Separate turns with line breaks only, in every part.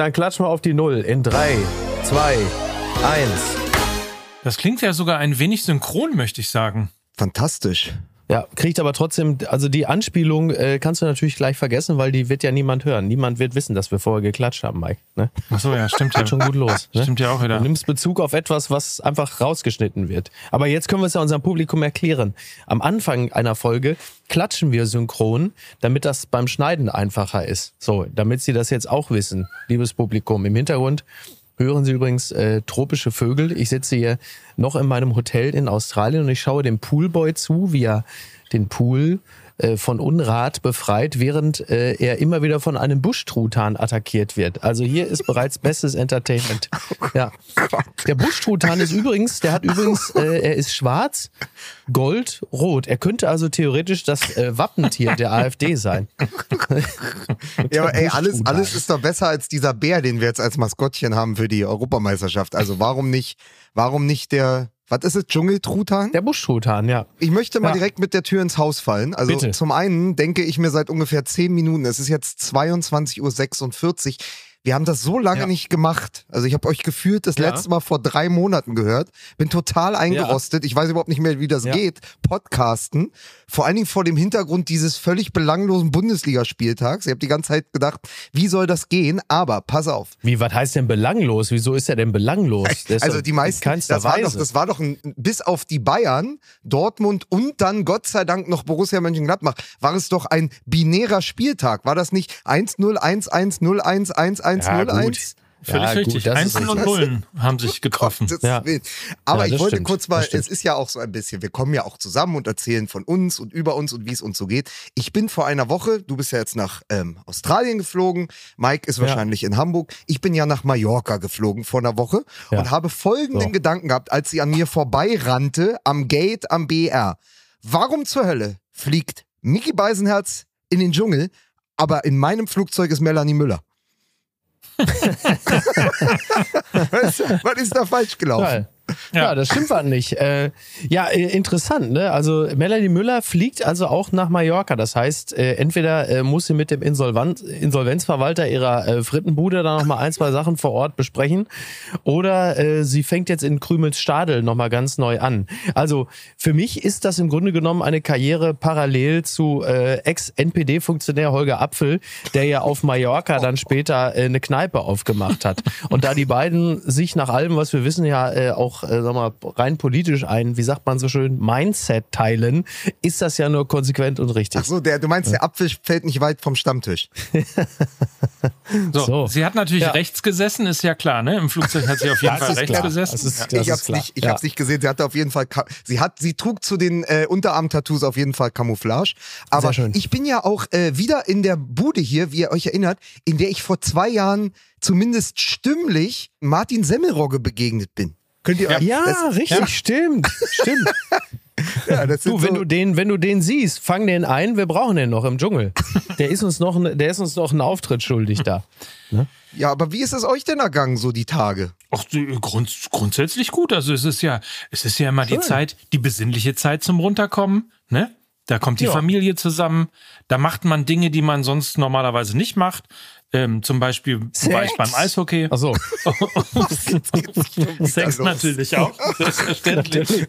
Dann klatschen wir auf die Null in drei, zwei, eins.
Das klingt ja sogar ein wenig synchron, möchte ich sagen.
Fantastisch.
Ja, kriegt aber trotzdem, also die Anspielung äh, kannst du natürlich gleich vergessen, weil die wird ja niemand hören. Niemand wird wissen, dass wir vorher geklatscht haben, Mike. Ne?
Ach so, ja, stimmt ja.
Geht schon gut los. Ne?
Stimmt ja auch wieder.
Du nimmst Bezug auf etwas, was einfach rausgeschnitten wird. Aber jetzt können wir es ja unserem Publikum erklären. Am Anfang einer Folge klatschen wir synchron, damit das beim Schneiden einfacher ist. So, damit Sie das jetzt auch wissen, liebes Publikum. Im Hintergrund hören Sie übrigens äh, tropische Vögel. Ich sitze hier noch in meinem Hotel in Australien und ich schaue dem Poolboy zu, wie er den Pool äh, von Unrat befreit, während äh, er immer wieder von einem Buschtruthahn attackiert wird. Also hier ist bereits bestes Entertainment. Ja. Der Buschtruthahn ist übrigens, der hat übrigens, äh, er ist schwarz, gold, rot. Er könnte also theoretisch das äh, Wappentier der AfD sein.
Ja, aber ey, alles, alles ist doch besser als dieser Bär, den wir jetzt als Maskottchen haben für die Europameisterschaft. Also warum nicht, warum nicht der, was ist es, Dschungeltruthahn?
Der Buschtruthahn, ja.
Ich möchte mal
Ja.
direkt mit der Tür ins Haus fallen. Also
Bitte.
zum einen denke ich mir seit ungefähr 10 Minuten, es ist jetzt 22.46 Uhr, wir haben das so lange
Ja.
nicht gemacht. Also ich habe euch gefühlt das
Ja.
letzte Mal vor drei Monaten gehört. Bin total eingerostet. Ich weiß überhaupt nicht mehr, wie das
Ja.
geht. Podcasten. Vor allen Dingen vor dem Hintergrund dieses völlig belanglosen Bundesligaspieltags. Ich habe die ganze Zeit gedacht, wie soll das gehen? Aber pass auf.
Wie, was heißt denn belanglos? Wieso ist er denn belanglos? Ist
Also die meisten, das war, doch, das war doch ein, bis auf die Bayern, Dortmund und dann Gott sei Dank noch Borussia Mönchengladbach, war es doch ein binärer Spieltag. War das nicht 1-0, 1-1, 0-1, 1-1,
Ja,
0-1?
Gut.
Völlig
Ja, gut,
richtig.
ist
Einsen und. Nullen haben sich getroffen.
Gottes
Ja.
Aber
Ja,
ich wollte
stimmt,
kurz mal, es ist ja auch so ein bisschen, wir kommen ja auch zusammen und erzählen von uns und über uns und wie es uns so geht. Ich bin vor einer Woche, du bist ja jetzt nach ähm, Australien geflogen, Mike ist
Ja.
wahrscheinlich in Hamburg. Ich bin ja nach Mallorca geflogen vor einer Woche
Ja.
und habe folgenden
So.
Gedanken gehabt, als sie an mir vorbeirannte am Gate am BR. Warum zur Hölle fliegt Mickey Beisenherz in den Dschungel, aber in meinem Flugzeug ist Melanie Müller? was, was ist da falsch gelaufen?
Geil. Ja. das stimmt was nicht. Äh, ja, interessant, ne? Also Melanie Müller fliegt also auch nach Mallorca. Das heißt, äh, entweder äh, muss sie mit dem Insolvenz Insolvenzverwalter ihrer äh, Frittenbude da nochmal ein, zwei Sachen vor Ort besprechen. Oder äh, sie fängt jetzt in Krümelsstadel nochmal ganz neu an. Also für mich ist das im Grunde genommen eine Karriere parallel zu äh, Ex-NPD-Funktionär Holger Apfel, der ja auf Mallorca dann später eine Kneipe aufgemacht hat. Und da die beiden sich nach allem, was wir wissen, ja äh, auch äh, sag mal, rein politisch ein, wie sagt man so schön, Mindset teilen, ist das ja nur konsequent und richtig.
Ach so, der, du meinst, der Apfel fällt nicht weit vom Stammtisch.
So,
So.
sie hat natürlich
Ja.
rechts gesessen, ist ja klar, ne? Im Flugzeug hat sie auf jeden
Das
Fall
ist
rechts
klar.
gesessen.
Das ist- das
ich hab's
klar.
nicht, ich
Ja.
hab's nicht gesehen. Sie hatte auf jeden Fall, sie hat, sie trug zu den äh, Unterarm-Tattoos auf jeden Fall Camouflage. Aber
Sehr schön.
ich bin ja auch äh, wieder in der Bude hier, wie ihr euch erinnert, in der ich vor zwei Jahren zumindest stimmlich Martin Semmelrogge begegnet bin. Könnt ihr euch,
Ja,
das,
richtig, stimmt, stimmt.
ja,
Du, wenn
so,
du den, wenn du den siehst, fang den ein. Wir brauchen den noch im Dschungel. Der ist uns noch, ein- der ist uns noch einen Auftritt schuldig da.
ja, aber wie ist es euch denn ergangen, so die Tage?
Ach, die- grund, grundsätzlich gut. Also es ist ja, es ist ja immer die
Schön.
Zeit, die besinnliche Zeit zum Runterkommen, ne? Da kommt die
Ja.
Familie zusammen, da macht man Dinge, die man sonst normalerweise nicht macht. Ähm, zum Beispiel war ich
Sex.
beim Eishockey.
Ach so.
Sex natürlich auch, selbstverständlich.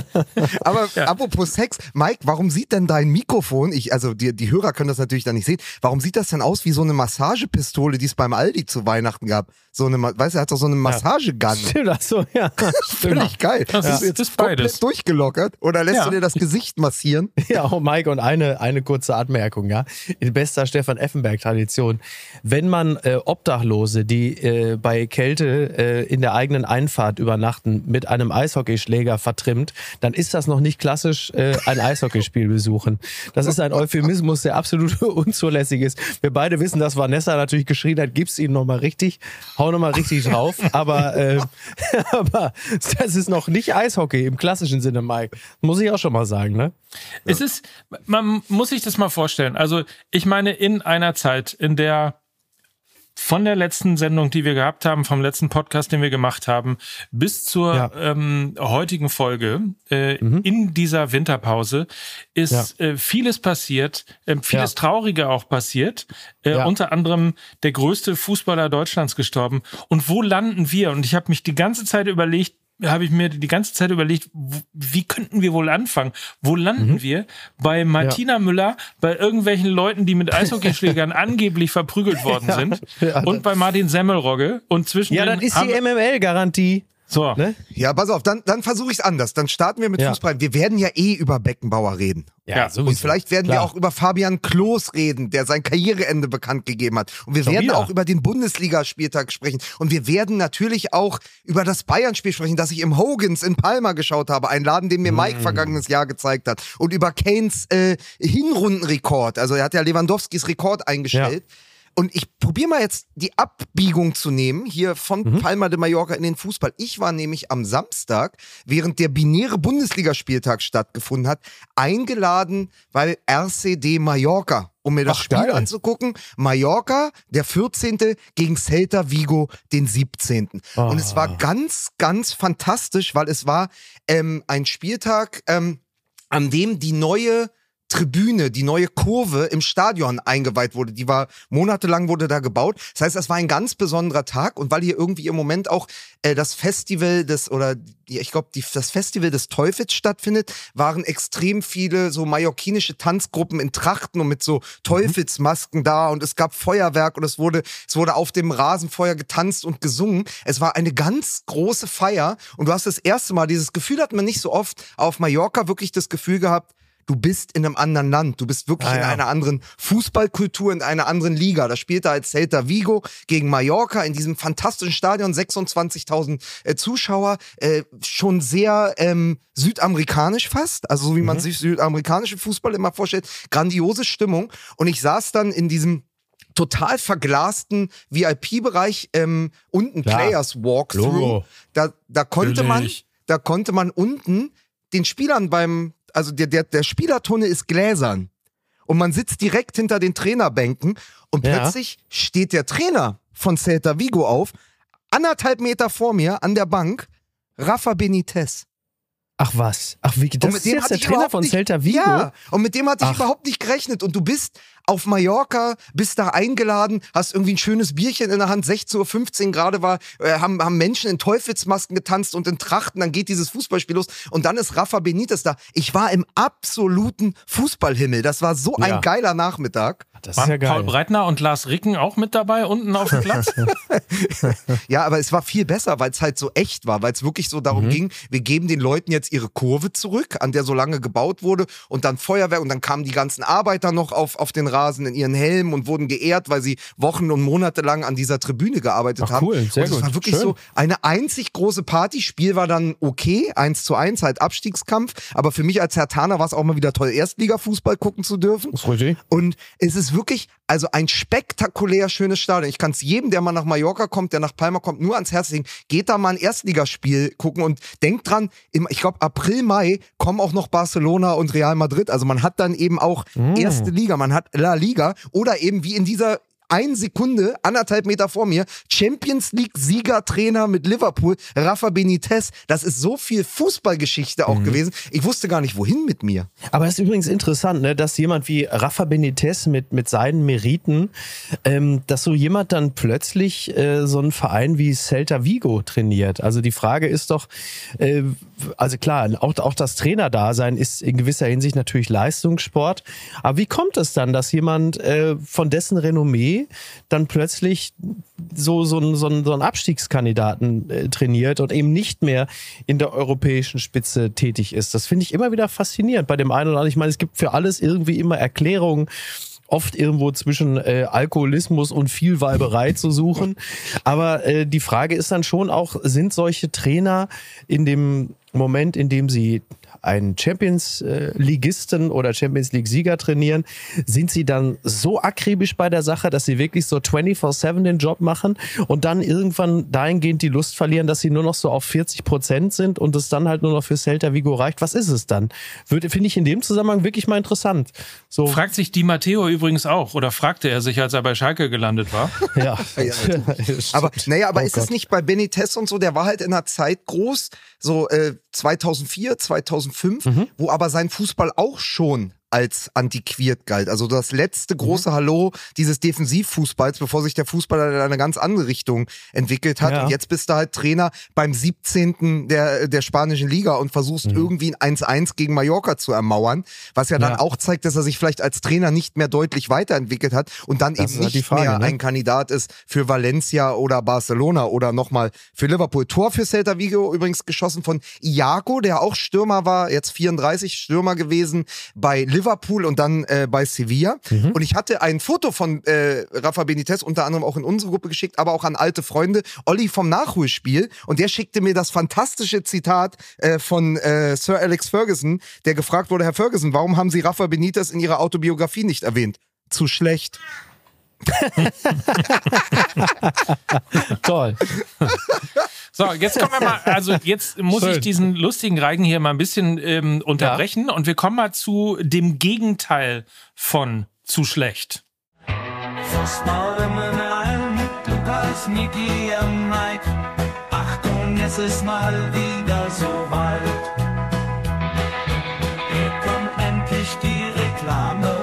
Aber apropos Sex, Mike, warum sieht denn dein Mikrofon, ich, also die, die Hörer können das natürlich dann nicht sehen, warum sieht das denn aus wie so eine Massagepistole, die es beim Aldi zu Weihnachten gab? So eine, weißt du, er hat doch so eine Massagegun.
Stimmt, ach so, ja.
Völlig geil.
Das
Bist
ist-
du jetzt
das ist
komplett
beides.
durchgelockert oder lässt
Ja.
du dir das Gesicht massieren?
Ja, oh Mike, und eine, eine kurze Anmerkung, ja. In bester Stefan Effenberg-Tradition. Wenn man äh, Obdachlose, die äh, bei Kälte äh, in der eigenen Einfahrt übernachten, mit einem Eishockeyschläger vertrimmt, dann ist das noch nicht klassisch äh, ein Eishockeyspiel besuchen. Das ist ein Euphemismus, der absolut unzulässig ist. Wir beide wissen, dass Vanessa natürlich geschrien hat, gib's ihnen nochmal richtig, hau nochmal richtig drauf. Aber, äh, aber das ist noch nicht Eishockey im klassischen Sinne, Mike. Muss ich auch schon mal sagen, ne?
Es ist, man muss sich das mal vorstellen. Also, ich meine, in einer Zeit, in der von der letzten Sendung, die wir gehabt haben, vom letzten Podcast, den wir gemacht haben, bis zur ja. ähm, heutigen Folge äh, mhm. in dieser Winterpause ist ja. äh, vieles passiert, äh, vieles ja. Traurige auch passiert. Äh, unter anderem der größte Fußballer Deutschlands gestorben. Und wo landen wir? Und ich habe mich die ganze Zeit überlegt, habe ich mir die ganze Zeit überlegt, wie könnten wir wohl anfangen? Wo landen mhm. wir? Bei Martina ja. Müller, bei irgendwelchen Leuten, die mit Eishockeyschlägern angeblich verprügelt worden ja. sind ja, und bei Martin Semmelrogge und zwischen
Ja, das ist die MML-Garantie.
So. Ne? Ja, pass auf, dann, dann versuche ich es anders. Dann starten wir mit ja. Fußball. Wir werden ja eh über Beckenbauer reden. Ja, sowieso. Und vielleicht werden Klar. wir auch über Fabian Klos reden, der sein Karriereende bekannt gegeben hat. Und wir Schon werden wieder. auch über den Bundesligaspieltag sprechen. Und wir werden natürlich auch über das Bayern-Spiel sprechen, das ich im Hogans in Palma geschaut habe. Ein Laden, den mir Mike mm. vergangenes Jahr gezeigt hat. Und über Kanes äh, Hinrundenrekord. Also er hat ja Lewandowskis Rekord eingestellt. Ja. Und ich probiere mal jetzt die Abbiegung zu nehmen, hier von mhm. Palma de Mallorca in den Fußball. Ich war nämlich am Samstag, während der binäre Bundesligaspieltag stattgefunden hat, eingeladen bei RCD Mallorca, um mir das Ach, Spiel geil. anzugucken. Mallorca, der 14. gegen Celta Vigo, den 17. Oh. Und es war ah. ganz, ganz fantastisch, weil es war ähm, ein Spieltag, ähm, an dem die neue Tribüne, die neue Kurve im Stadion eingeweiht wurde. Die war monatelang wurde da gebaut. Das heißt, das war ein ganz besonderer Tag und weil hier irgendwie im Moment auch äh, das Festival des oder ich glaube das Festival des Teufels stattfindet, waren extrem viele so mallorquinische Tanzgruppen in Trachten und mit so Teufelsmasken mhm. da und es gab Feuerwerk und es wurde es wurde auf dem Rasenfeuer getanzt und gesungen. Es war eine ganz große Feier und du hast das erste Mal dieses Gefühl hat man nicht so oft auf Mallorca wirklich das Gefühl gehabt du bist in einem anderen Land, du bist wirklich ah, ja. in einer anderen Fußballkultur, in einer anderen Liga. Da spielt er als Celta Vigo gegen Mallorca in diesem fantastischen Stadion, 26.000 äh, Zuschauer, äh, schon sehr ähm, südamerikanisch fast, also so wie mhm. man sich südamerikanische Fußball immer vorstellt, grandiose Stimmung. Und ich saß dann in diesem total verglasten VIP-Bereich ähm, unten Klar. Players Walkthrough. Da, da konnte Natürlich. man, da konnte man unten den Spielern beim also der, der, der Spielertunnel ist gläsern. Und man sitzt direkt hinter den Trainerbänken und ja. plötzlich steht der Trainer von Celta Vigo auf, anderthalb Meter vor mir an der Bank, Rafa Benitez.
Ach was? Ach wie, das ist jetzt der Trainer von Celta Vigo?
Ja, und mit dem hatte ich Ach. überhaupt nicht gerechnet. Und du bist auf Mallorca, bist da eingeladen, hast irgendwie ein schönes Bierchen in der Hand, 16.15 Uhr gerade war, äh, haben, haben Menschen in Teufelsmasken getanzt und in Trachten, dann geht dieses Fußballspiel los und dann ist Rafa Benitez da. Ich war im absoluten Fußballhimmel. Das war so ja. ein geiler Nachmittag.
Das ist ja geil. Paul Breitner und Lars Ricken auch mit dabei unten auf dem Platz?
ja, aber es war viel besser, weil es halt so echt war, weil es wirklich so darum mhm. ging, wir geben den Leuten jetzt ihre Kurve zurück, an der so lange gebaut wurde und dann Feuerwerk und dann kamen die ganzen Arbeiter noch auf, auf den Rasen in ihren Helmen und wurden geehrt, weil sie Wochen und Monate lang an dieser Tribüne gearbeitet Ach, haben. Cool, sehr und es war wirklich Schön. so eine einzig große Party. Spiel war dann okay, eins zu eins, halt Abstiegskampf. Aber für mich als Herr Taner war es auch mal wieder toll, Erstliga-Fußball gucken zu dürfen. Das ist richtig. Und es ist wirklich, also ein spektakulär schönes Stadion. Ich kann es jedem, der mal nach Mallorca kommt, der nach Palma kommt, nur ans Herz legen. Geht da mal ein Erstligaspiel gucken und denkt dran, im, ich glaube April, Mai kommen auch noch Barcelona und Real Madrid. Also man hat dann eben auch mm. erste Liga, man hat La Liga oder eben wie in dieser ein Sekunde, anderthalb Meter vor mir, Champions League Siegertrainer mit Liverpool, Rafa Benitez. Das ist so viel Fußballgeschichte auch mhm. gewesen. Ich wusste gar nicht, wohin mit mir.
Aber es ist übrigens interessant, ne, dass jemand wie Rafa Benitez mit, mit seinen Meriten, ähm, dass so jemand dann plötzlich äh, so einen Verein wie Celta Vigo trainiert. Also die Frage ist doch, äh, also klar, auch, auch das Trainerdasein ist in gewisser Hinsicht natürlich Leistungssport. Aber wie kommt es dann, dass jemand äh, von dessen Renommee dann plötzlich so, so, so, so einen Abstiegskandidaten äh, trainiert und eben nicht mehr in der europäischen Spitze tätig ist? Das finde ich immer wieder faszinierend bei dem einen oder anderen. Ich meine, es gibt für alles irgendwie immer Erklärungen oft irgendwo zwischen äh, Alkoholismus und Vielweiberei zu suchen. Aber äh, die Frage ist dann schon auch, sind solche Trainer in dem Moment, in dem sie einen Champions-Ligisten oder Champions League-Sieger trainieren, sind sie dann so akribisch bei der Sache, dass sie wirklich so 24-7 den Job machen und dann irgendwann dahingehend die Lust verlieren, dass sie nur noch so auf 40 Prozent sind und es dann halt nur noch für Celta Vigo reicht. Was ist es dann? Finde ich in dem Zusammenhang wirklich mal interessant. So.
Fragt sich die Matteo übrigens auch oder fragte er sich, als er bei Schalke gelandet war?
ja.
ja aber naja, aber oh ist Gott. es nicht bei Benitez und so, der war halt in einer Zeit groß, so äh, 2004, 2005, mhm. wo aber sein Fußball auch schon als antiquiert galt. Also das letzte mhm. große. Hallo dieses Defensivfußballs, bevor sich der Fußball in eine ganz andere Richtung entwickelt hat. Ja. Und jetzt bist du halt Trainer beim 17. der, der spanischen Liga und versuchst mhm. irgendwie ein 1-1 gegen Mallorca zu ermauern, was ja dann ja. auch zeigt, dass er sich vielleicht als Trainer nicht mehr deutlich weiterentwickelt hat und dann das eben halt nicht Frage, mehr ne? ein Kandidat ist für Valencia oder Barcelona oder nochmal für Liverpool. Tor für Celta Vigo übrigens geschossen von Iago, der auch Stürmer war, jetzt 34 Stürmer gewesen bei Liverpool und dann äh, bei Sevilla. Mhm. Und ich hatte ein Foto von äh, Rafa Benitez unter anderem auch in unsere Gruppe geschickt, aber auch an alte Freunde. Olli vom Nachholspiel. Und der schickte mir das fantastische Zitat äh, von äh, Sir Alex Ferguson, der gefragt wurde, Herr Ferguson, warum haben Sie Rafa Benitez in Ihrer Autobiografie nicht erwähnt? Zu schlecht.
Toll.
So, jetzt kommen wir mal, also jetzt muss Schön. ich diesen lustigen Reigen hier mal ein bisschen ähm, unterbrechen ja. und wir kommen mal zu dem Gegenteil von zu schlecht. Achtung, es ist mal wieder so weit. Hier kommt endlich die Reklame.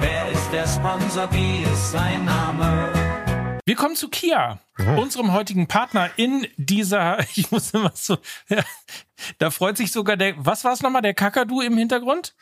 Wer ist der Sponsor? Wie ist sein Name? Wir kommen zu Kia, mhm. unserem heutigen Partner in dieser, ich muss immer so, ja, da freut sich sogar der, was war es nochmal, der Kakadu im Hintergrund?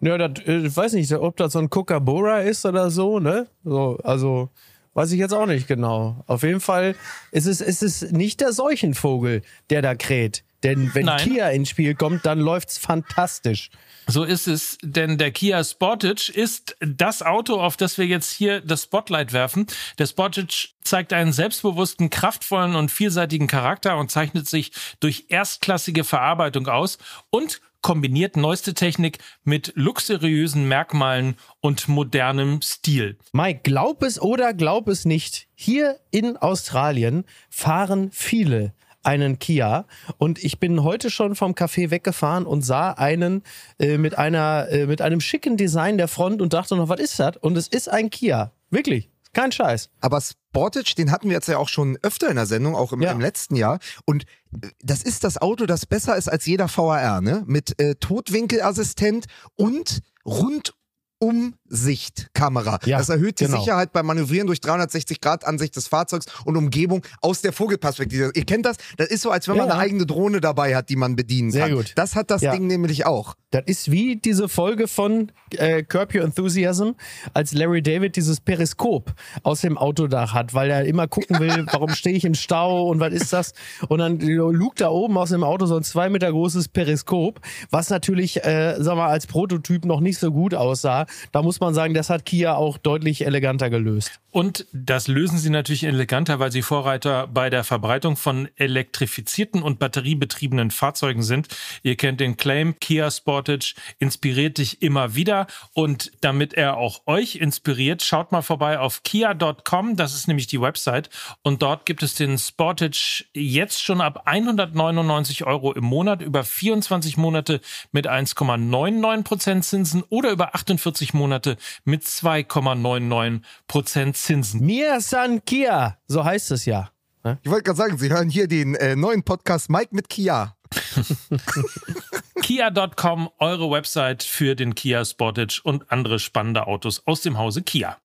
Ja, das, äh, ich weiß nicht, ob das so ein Kookaburra ist oder so, ne? So, also, weiß ich jetzt auch nicht genau. Auf jeden Fall ist es, ist es nicht der Seuchenvogel, der da kräht. Denn wenn Nein. Kia ins Spiel kommt, dann läuft's fantastisch.
So ist es, denn der Kia Sportage ist das Auto, auf das wir jetzt hier das Spotlight werfen. Der Sportage zeigt einen selbstbewussten, kraftvollen und vielseitigen Charakter und zeichnet sich durch erstklassige Verarbeitung aus und kombiniert neueste Technik mit luxuriösen Merkmalen und modernem Stil.
Mike, glaub es oder glaub es nicht, hier in Australien fahren viele einen Kia und ich bin heute schon vom Café weggefahren und sah einen äh, mit einer äh, mit einem schicken Design der Front und dachte noch, was ist das? Und es ist ein Kia, wirklich. Kein Scheiß.
Aber Sportage, den hatten wir jetzt ja auch schon öfter in der Sendung, auch im, ja. im letzten Jahr. Und äh, das ist das Auto, das besser ist als jeder VAR, ne? Mit äh, Totwinkelassistent und rund Umsichtkamera. Ja, das erhöht die genau. Sicherheit beim Manövrieren durch 360 Grad Ansicht des Fahrzeugs und Umgebung aus der Vogelperspektive. Ihr kennt das? Das ist so, als wenn man ja, eine eigene Drohne dabei hat, die man bedienen Sehr kann. Gut. Das hat das. Ding nämlich auch.
Das ist wie diese Folge von äh, Curb Your Enthusiasm, als Larry David dieses Periskop aus dem Autodach hat, weil er immer gucken will, warum stehe ich im Stau und was ist das? Und dann lugt da oben aus dem Auto so ein zwei Meter großes Periskop, was natürlich, äh, sag mal, als Prototyp noch nicht so gut aussah da muss man sagen, das hat Kia auch deutlich eleganter gelöst.
Und das lösen sie natürlich eleganter, weil sie Vorreiter bei der Verbreitung von elektrifizierten und batteriebetriebenen Fahrzeugen sind. Ihr kennt den Claim, Kia Sportage inspiriert dich immer wieder. Und damit er auch euch inspiriert, schaut mal vorbei auf kia.com. Das ist nämlich die Website. Und dort gibt es den Sportage jetzt schon ab 199 Euro im Monat über 24 Monate mit 1,99 Prozent Zinsen oder über 48 Monate mit 2,99 Prozent Zinsen.
Mir San Kia, so heißt es ja.
Ne? Ich wollte gerade sagen, Sie hören hier den äh, neuen Podcast Mike mit Kia.
Kia.com, eure Website für den Kia Sportage und andere spannende Autos aus dem Hause Kia.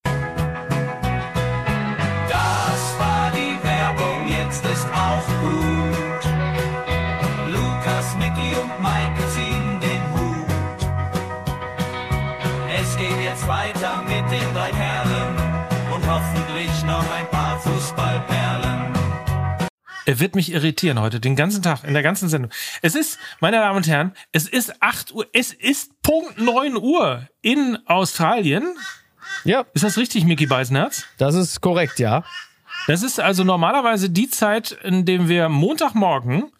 Er wird mich irritieren heute, den ganzen Tag, in der ganzen Sendung. Es ist, meine Damen und Herren, es ist 8 Uhr, es ist Punkt 9 Uhr in Australien. Ja. Ist das richtig, Mickey Beisenherz?
Das ist korrekt, ja.
Das ist also normalerweise die Zeit, in dem wir Montagmorgen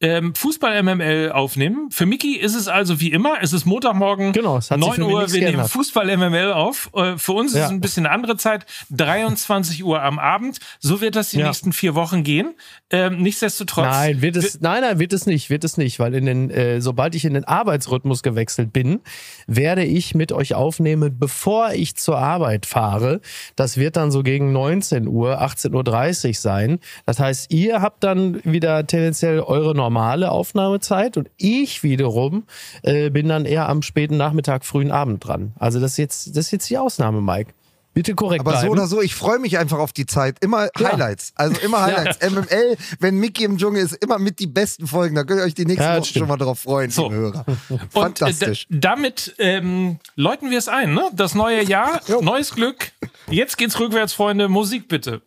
ähm, Fußball MML aufnehmen. Für Miki ist es also wie immer, es ist Montagmorgen, genau, es hat 9 Uhr, wir nehmen Fußball MML auf. Äh, für uns ja. ist es ein bisschen eine andere Zeit, 23 Uhr am Abend. So wird das die ja. nächsten vier Wochen gehen. Ähm, nichtsdestotrotz.
Nein, wird es, nein, nein, wird es nicht, wird es nicht, weil in den, äh, sobald ich in den Arbeitsrhythmus gewechselt bin, werde ich mit euch aufnehmen, bevor ich zur Arbeit fahre. Das wird dann so gegen 19 Uhr, 18.30 Uhr sein. Das heißt, ihr habt dann wieder tendenziell eure normale Aufnahmezeit und ich wiederum äh, bin dann eher am späten Nachmittag, frühen Abend dran. Also das ist jetzt, das ist jetzt die Ausnahme, Mike. Bitte korrekt
Aber
bleiben.
so oder so, ich freue mich einfach auf die Zeit. Immer ja. Highlights. Also immer Highlights. Ja. MML, wenn Mickey im Dschungel ist, immer mit die besten Folgen. Da könnt ihr euch die nächsten ja, Wochen schon mal drauf freuen, so. liebe Hörer.
Fantastisch. Und, äh, damit ähm, läuten wir es ein, ne? Das neue Jahr, neues Glück. Jetzt geht's rückwärts, Freunde. Musik bitte.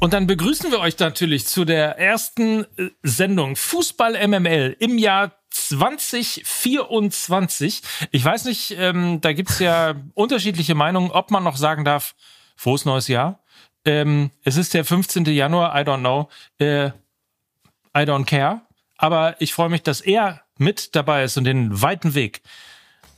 Und dann begrüßen wir euch natürlich zu der ersten äh, Sendung Fußball MML im Jahr 2024. Ich weiß nicht, ähm, da gibt's ja unterschiedliche Meinungen, ob man noch sagen darf, frohes neues Jahr. Ähm, es ist der 15. Januar, I don't know. Äh, I don't care. Aber ich freue mich, dass er mit dabei ist und den weiten Weg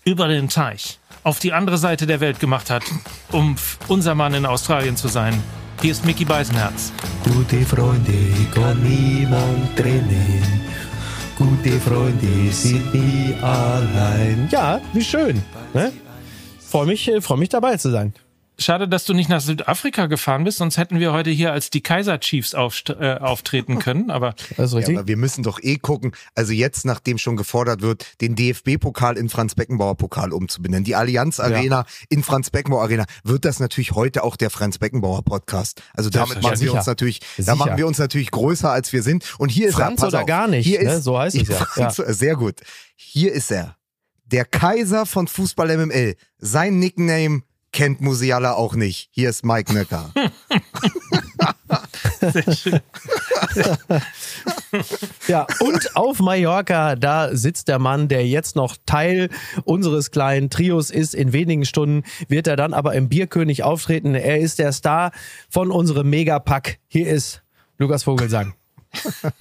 über den Teich auf die andere Seite der Welt gemacht hat, um unser Mann in Australien zu sein. Hier ist Mickey Beisenherz.
Gute Freunde kann niemand trennen. Gute Freunde sind nie allein.
Ja, wie schön. Ne? Freue mich, äh, freu mich dabei zu sein.
Schade, dass du nicht nach Südafrika gefahren bist, sonst hätten wir heute hier als die Kaiser Chiefs äh, auftreten können. Aber,
das. Ja, aber wir müssen doch eh gucken. Also jetzt, nachdem schon gefordert wird, den DFB-Pokal in Franz-Beckenbauer-Pokal umzubenennen, die Allianz Arena ja. in Franz-Beckenbauer Arena, wird das natürlich heute auch der Franz-Beckenbauer Podcast. Also damit machen wir uns natürlich, da machen wir uns natürlich größer als wir sind. Und hier ist
Franz
er.
oder auf, gar nicht. Hier ne? ist, so heißt es ja.
Franz, ja. Sehr gut. Hier ist er. Der Kaiser von Fußball MML. Sein Nickname kennt Musiala auch nicht. Hier ist Mike Nöcker.
ja, und auf Mallorca, da sitzt der Mann, der jetzt noch Teil unseres kleinen Trios ist. In wenigen Stunden wird er dann aber im Bierkönig auftreten. Er ist der Star von unserem Megapack. Hier ist Lukas Vogelsang.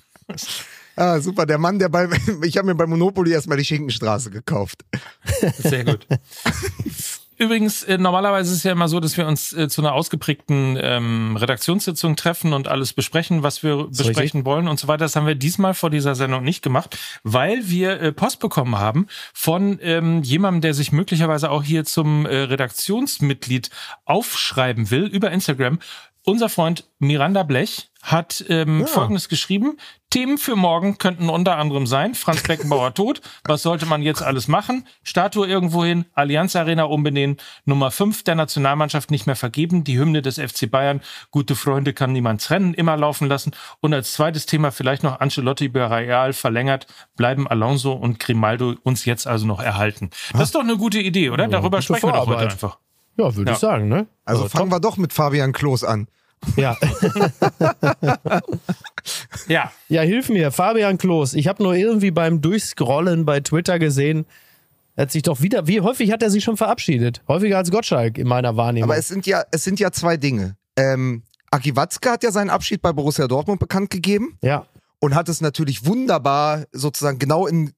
Ah, super. Der Mann, der bei, ich habe mir bei Monopoly erstmal die Schinkenstraße gekauft.
Sehr gut. Übrigens, äh, normalerweise ist es ja immer so, dass wir uns äh, zu einer ausgeprägten ähm, Redaktionssitzung treffen und alles besprechen, was wir besprechen richtig. wollen und so weiter. Das haben wir diesmal vor dieser Sendung nicht gemacht, weil wir äh, Post bekommen haben von ähm, jemandem, der sich möglicherweise auch hier zum äh, Redaktionsmitglied aufschreiben will über Instagram. Unser Freund Miranda Blech hat ähm, ja. Folgendes geschrieben. Themen für morgen könnten unter anderem sein, Franz Beckenbauer tot, was sollte man jetzt alles machen? Statue irgendwo hin, Allianz Arena umbenennen, Nummer 5 der Nationalmannschaft nicht mehr vergeben, die Hymne des FC Bayern, gute Freunde kann niemands Rennen immer laufen lassen und als zweites Thema vielleicht noch Ancelotti bei Real verlängert, bleiben Alonso und Grimaldo uns jetzt also noch erhalten. Das ist doch eine gute Idee, oder? Darüber sprechen wir doch heute einfach.
Ja, würde ja. ich sagen, ne?
Also, also fangen top. wir doch mit Fabian Klos an.
Ja. ja. Ja, hilf mir, Fabian Klos. Ich habe nur irgendwie beim Durchscrollen bei Twitter gesehen, er hat sich doch wieder, wie häufig hat er sich schon verabschiedet? Häufiger als Gottschalk in meiner Wahrnehmung.
Aber es sind ja, es sind ja zwei Dinge. Ähm, Aki Watzke hat ja seinen Abschied bei Borussia Dortmund bekannt gegeben.
Ja.
Und hat es natürlich wunderbar sozusagen genau in,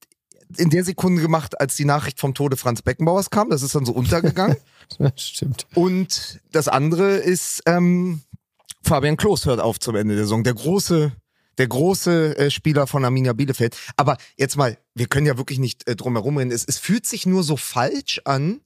in der Sekunde gemacht, als die Nachricht vom Tode Franz Beckenbauers kam. Das ist dann so untergegangen.
das stimmt.
Und das andere ist, ähm, Fabian Klos hört auf zum Ende der Saison. Der große, der große äh, Spieler von Arminia Bielefeld. Aber jetzt mal, wir können ja wirklich nicht äh, drum herum reden. Es, es fühlt sich nur so falsch an,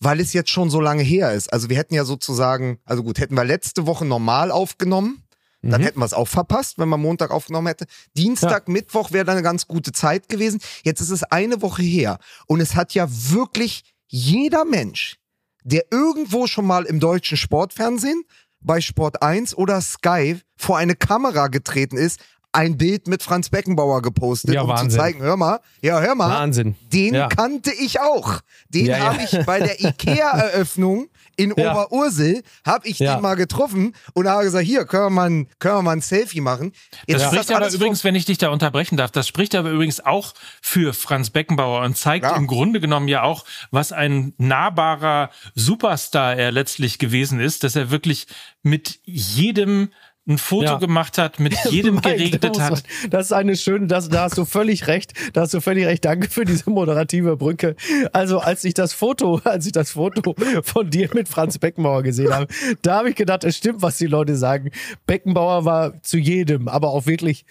weil es jetzt schon so lange her ist. Also wir hätten ja sozusagen, also gut, hätten wir letzte Woche normal aufgenommen, dann mhm. hätten wir es auch verpasst, wenn man Montag aufgenommen hätte. Dienstag, ja. Mittwoch wäre dann eine ganz gute Zeit gewesen. Jetzt ist es eine Woche her. Und es hat ja wirklich jeder Mensch, der irgendwo schon mal im deutschen Sportfernsehen bei Sport 1 oder Sky vor eine Kamera getreten ist, ein Bild mit Franz Beckenbauer gepostet,
Ja,
um
Wahnsinn.
zu zeigen, hör mal, ja, hör mal,
Wahnsinn.
den
Ja.
kannte ich auch. Den
Ja,
habe ich bei der Ikea-Eröffnung in. Oberursel, habe ich den mal getroffen und habe gesagt, hier, können wir mal ein, können wir mal ein Selfie machen. Jetzt
Das spricht aber
alles
übrigens, wenn ich dich da unterbrechen darf, das spricht aber übrigens auch für Franz Beckenbauer und zeigt im Grunde genommen ja auch, was ein nahbarer Superstar er letztlich gewesen ist, dass er wirklich mit jedem ein Foto
Ja.
gemacht hat, mit jedem
Mike, da
geredet
muss
hat.
man- Das ist eine schöne, das, da hast du völlig recht. Da hast du völlig recht. Danke für diese moderative Brücke. Also, als ich das Foto, als ich das Foto von dir mit Franz Beckenbauer gesehen habe, da habe ich gedacht, es stimmt, was die Leute sagen. Beckenbauer war zu jedem, aber auch wirklich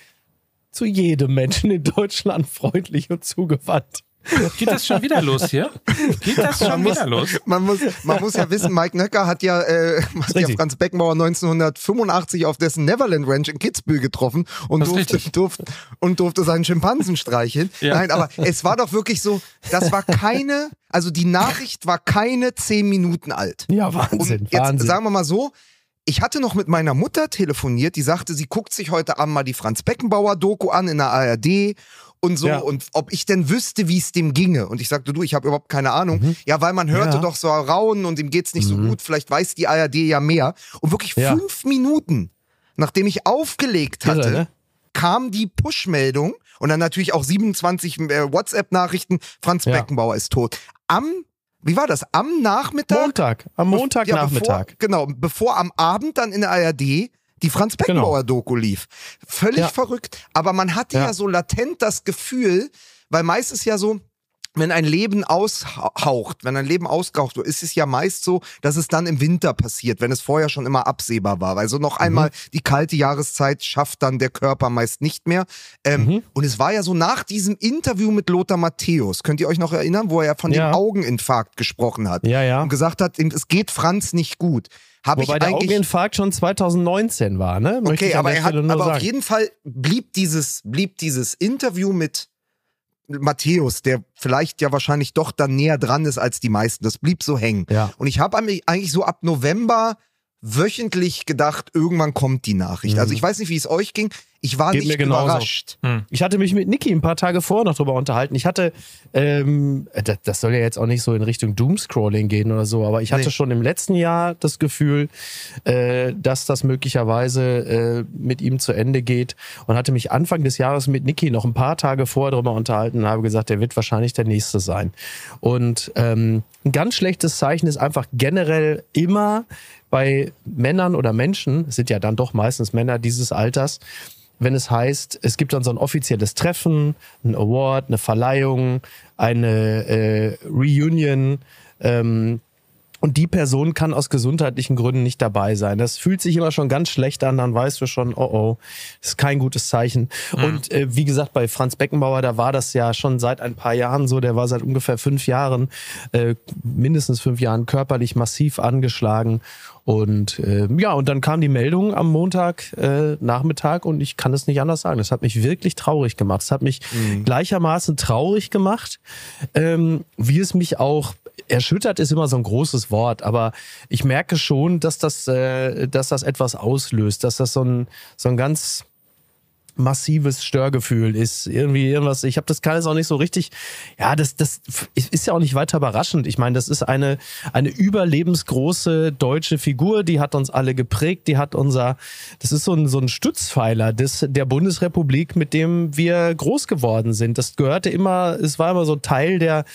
zu jedem Menschen in Deutschland freundlich und zugewandt.
Geht das schon wieder los hier? Geht das schon
muss-
wieder los?
Man muss, man muss ja wissen, Mike Nöcker hat ja, äh, hat ja. Franz Beckenbauer 1985 auf dessen Neverland Ranch in Kitzbühel getroffen und durfte, durfte, und durfte seinen Schimpansen streicheln.
Ja.
Nein, aber es war doch wirklich so, das war keine, also die Nachricht war keine zehn Minuten alt.
Ja, Wahnsinn,
Und jetzt
Wahnsinn.
sagen wir mal so, ich hatte noch mit meiner Mutter telefoniert, die sagte, sie guckt sich heute Abend mal die Franz Beckenbauer Doku an in der ARD und so
Ja.
und ob ich denn wüsste, wie es dem ginge. Und ich sagte, du, ich habe überhaupt keine Ahnung. Ja, weil man hörte
Mhm. Ja. Mhm.
doch so raunen und ihm geht's nicht so gut, vielleicht weiß die ARD ja mehr. Und wirklich
Ja.
fünf Minuten, nachdem ich aufgelegt
Irre,
hatte,
ne?
kam die Push-Meldung und dann natürlich auch 27 äh, WhatsApp-Nachrichten, Franz
Ja.
Beckenbauer ist tot. Am, wie war das, am Nachmittag?
Montag, am Montagnachmittag.
Bevor, genau, bevor am Abend dann in der ARD die Franz Beckenbauer Doku lief. Völlig
Ja.
verrückt. Aber man hatte ja.
Ja.
so latent das Gefühl, weil meist ist ja so, wenn ein Leben aushaucht, wenn ein Leben ausgehaucht wird, ist es ja meist so, dass es dann im Winter passiert, wenn es vorher schon immer absehbar war. Also noch einmal die kalte Jahreszeit schafft dann der Körper meist nicht mehr. Ähm, Und es war ja so nach diesem Interview mit Lothar Matthäus, könnt ihr euch noch erinnern, wo er ja von
Ja.
dem Augeninfarkt gesprochen hat
Ja, ja.
und gesagt hat, es geht Franz nicht gut. Ich
Wobei der
eigentlich
Augeninfarkt schon 2019 war, ne? Möchte
Okay,
ich
aber
der
er hat, aber auf
sagen.
jeden Fall blieb dieses, blieb dieses Interview mit Matthäus, der vielleicht ja wahrscheinlich doch dann näher dran ist als die meisten, das blieb so hängen.
Ja.
Und ich habe eigentlich so ab November wöchentlich gedacht, irgendwann kommt die Nachricht. Also ich weiß nicht, wie es euch ging. Ich war.
Geht
nicht überrascht.
Ich hatte mich mit Niki ein paar Tage vorher noch drüber unterhalten. Ich hatte, ähm, das, das soll ja jetzt auch nicht so in Richtung Doomscrolling gehen oder so, aber ich hatte
Nee.
schon im letzten Jahr das Gefühl, äh, dass das möglicherweise äh, mit ihm zu Ende geht und hatte mich Anfang des Jahres mit Niki noch ein paar Tage vorher darüber unterhalten und habe gesagt, der wird wahrscheinlich der Nächste sein. Und ähm, ein ganz schlechtes Zeichen ist einfach generell immer bei Männern oder Menschen, es sind ja dann doch meistens Männer dieses Alters, wenn es heißt, es gibt dann so ein offizielles Treffen, ein Award, eine Verleihung, eine äh, Reunion ähm, und die Person kann aus gesundheitlichen Gründen nicht dabei sein. Das fühlt sich immer schon ganz schlecht an, dann weißt du schon, oh oh, ist kein gutes Zeichen. Und äh, wie gesagt, bei Franz Beckenbauer, da war das ja schon seit ein paar Jahren so, der war seit ungefähr fünf Jahren, äh, mindestens fünf Jahren körperlich massiv angeschlagen. Und äh, ja, und dann kam die Meldung am Montag äh, Nachmittag und ich kann es nicht anders sagen. Das hat mich wirklich traurig gemacht. Es hat mich gleichermaßen traurig gemacht, ähm, wie es mich auch erschüttert ist immer so ein großes Wort, aber ich merke schon, dass das, äh, dass das etwas auslöst, dass das so ein, so ein ganz massives Störgefühl ist. Irgendwie irgendwas, ich habe das kann es auch nicht so richtig. Ja, das das ist ja auch nicht weiter überraschend. Ich meine, das ist eine eine überlebensgroße deutsche Figur, die hat uns alle geprägt, die hat unser das ist so ein so ein Stützpfeiler des der Bundesrepublik, mit dem wir groß geworden sind. Das gehörte immer, es war immer so Teil der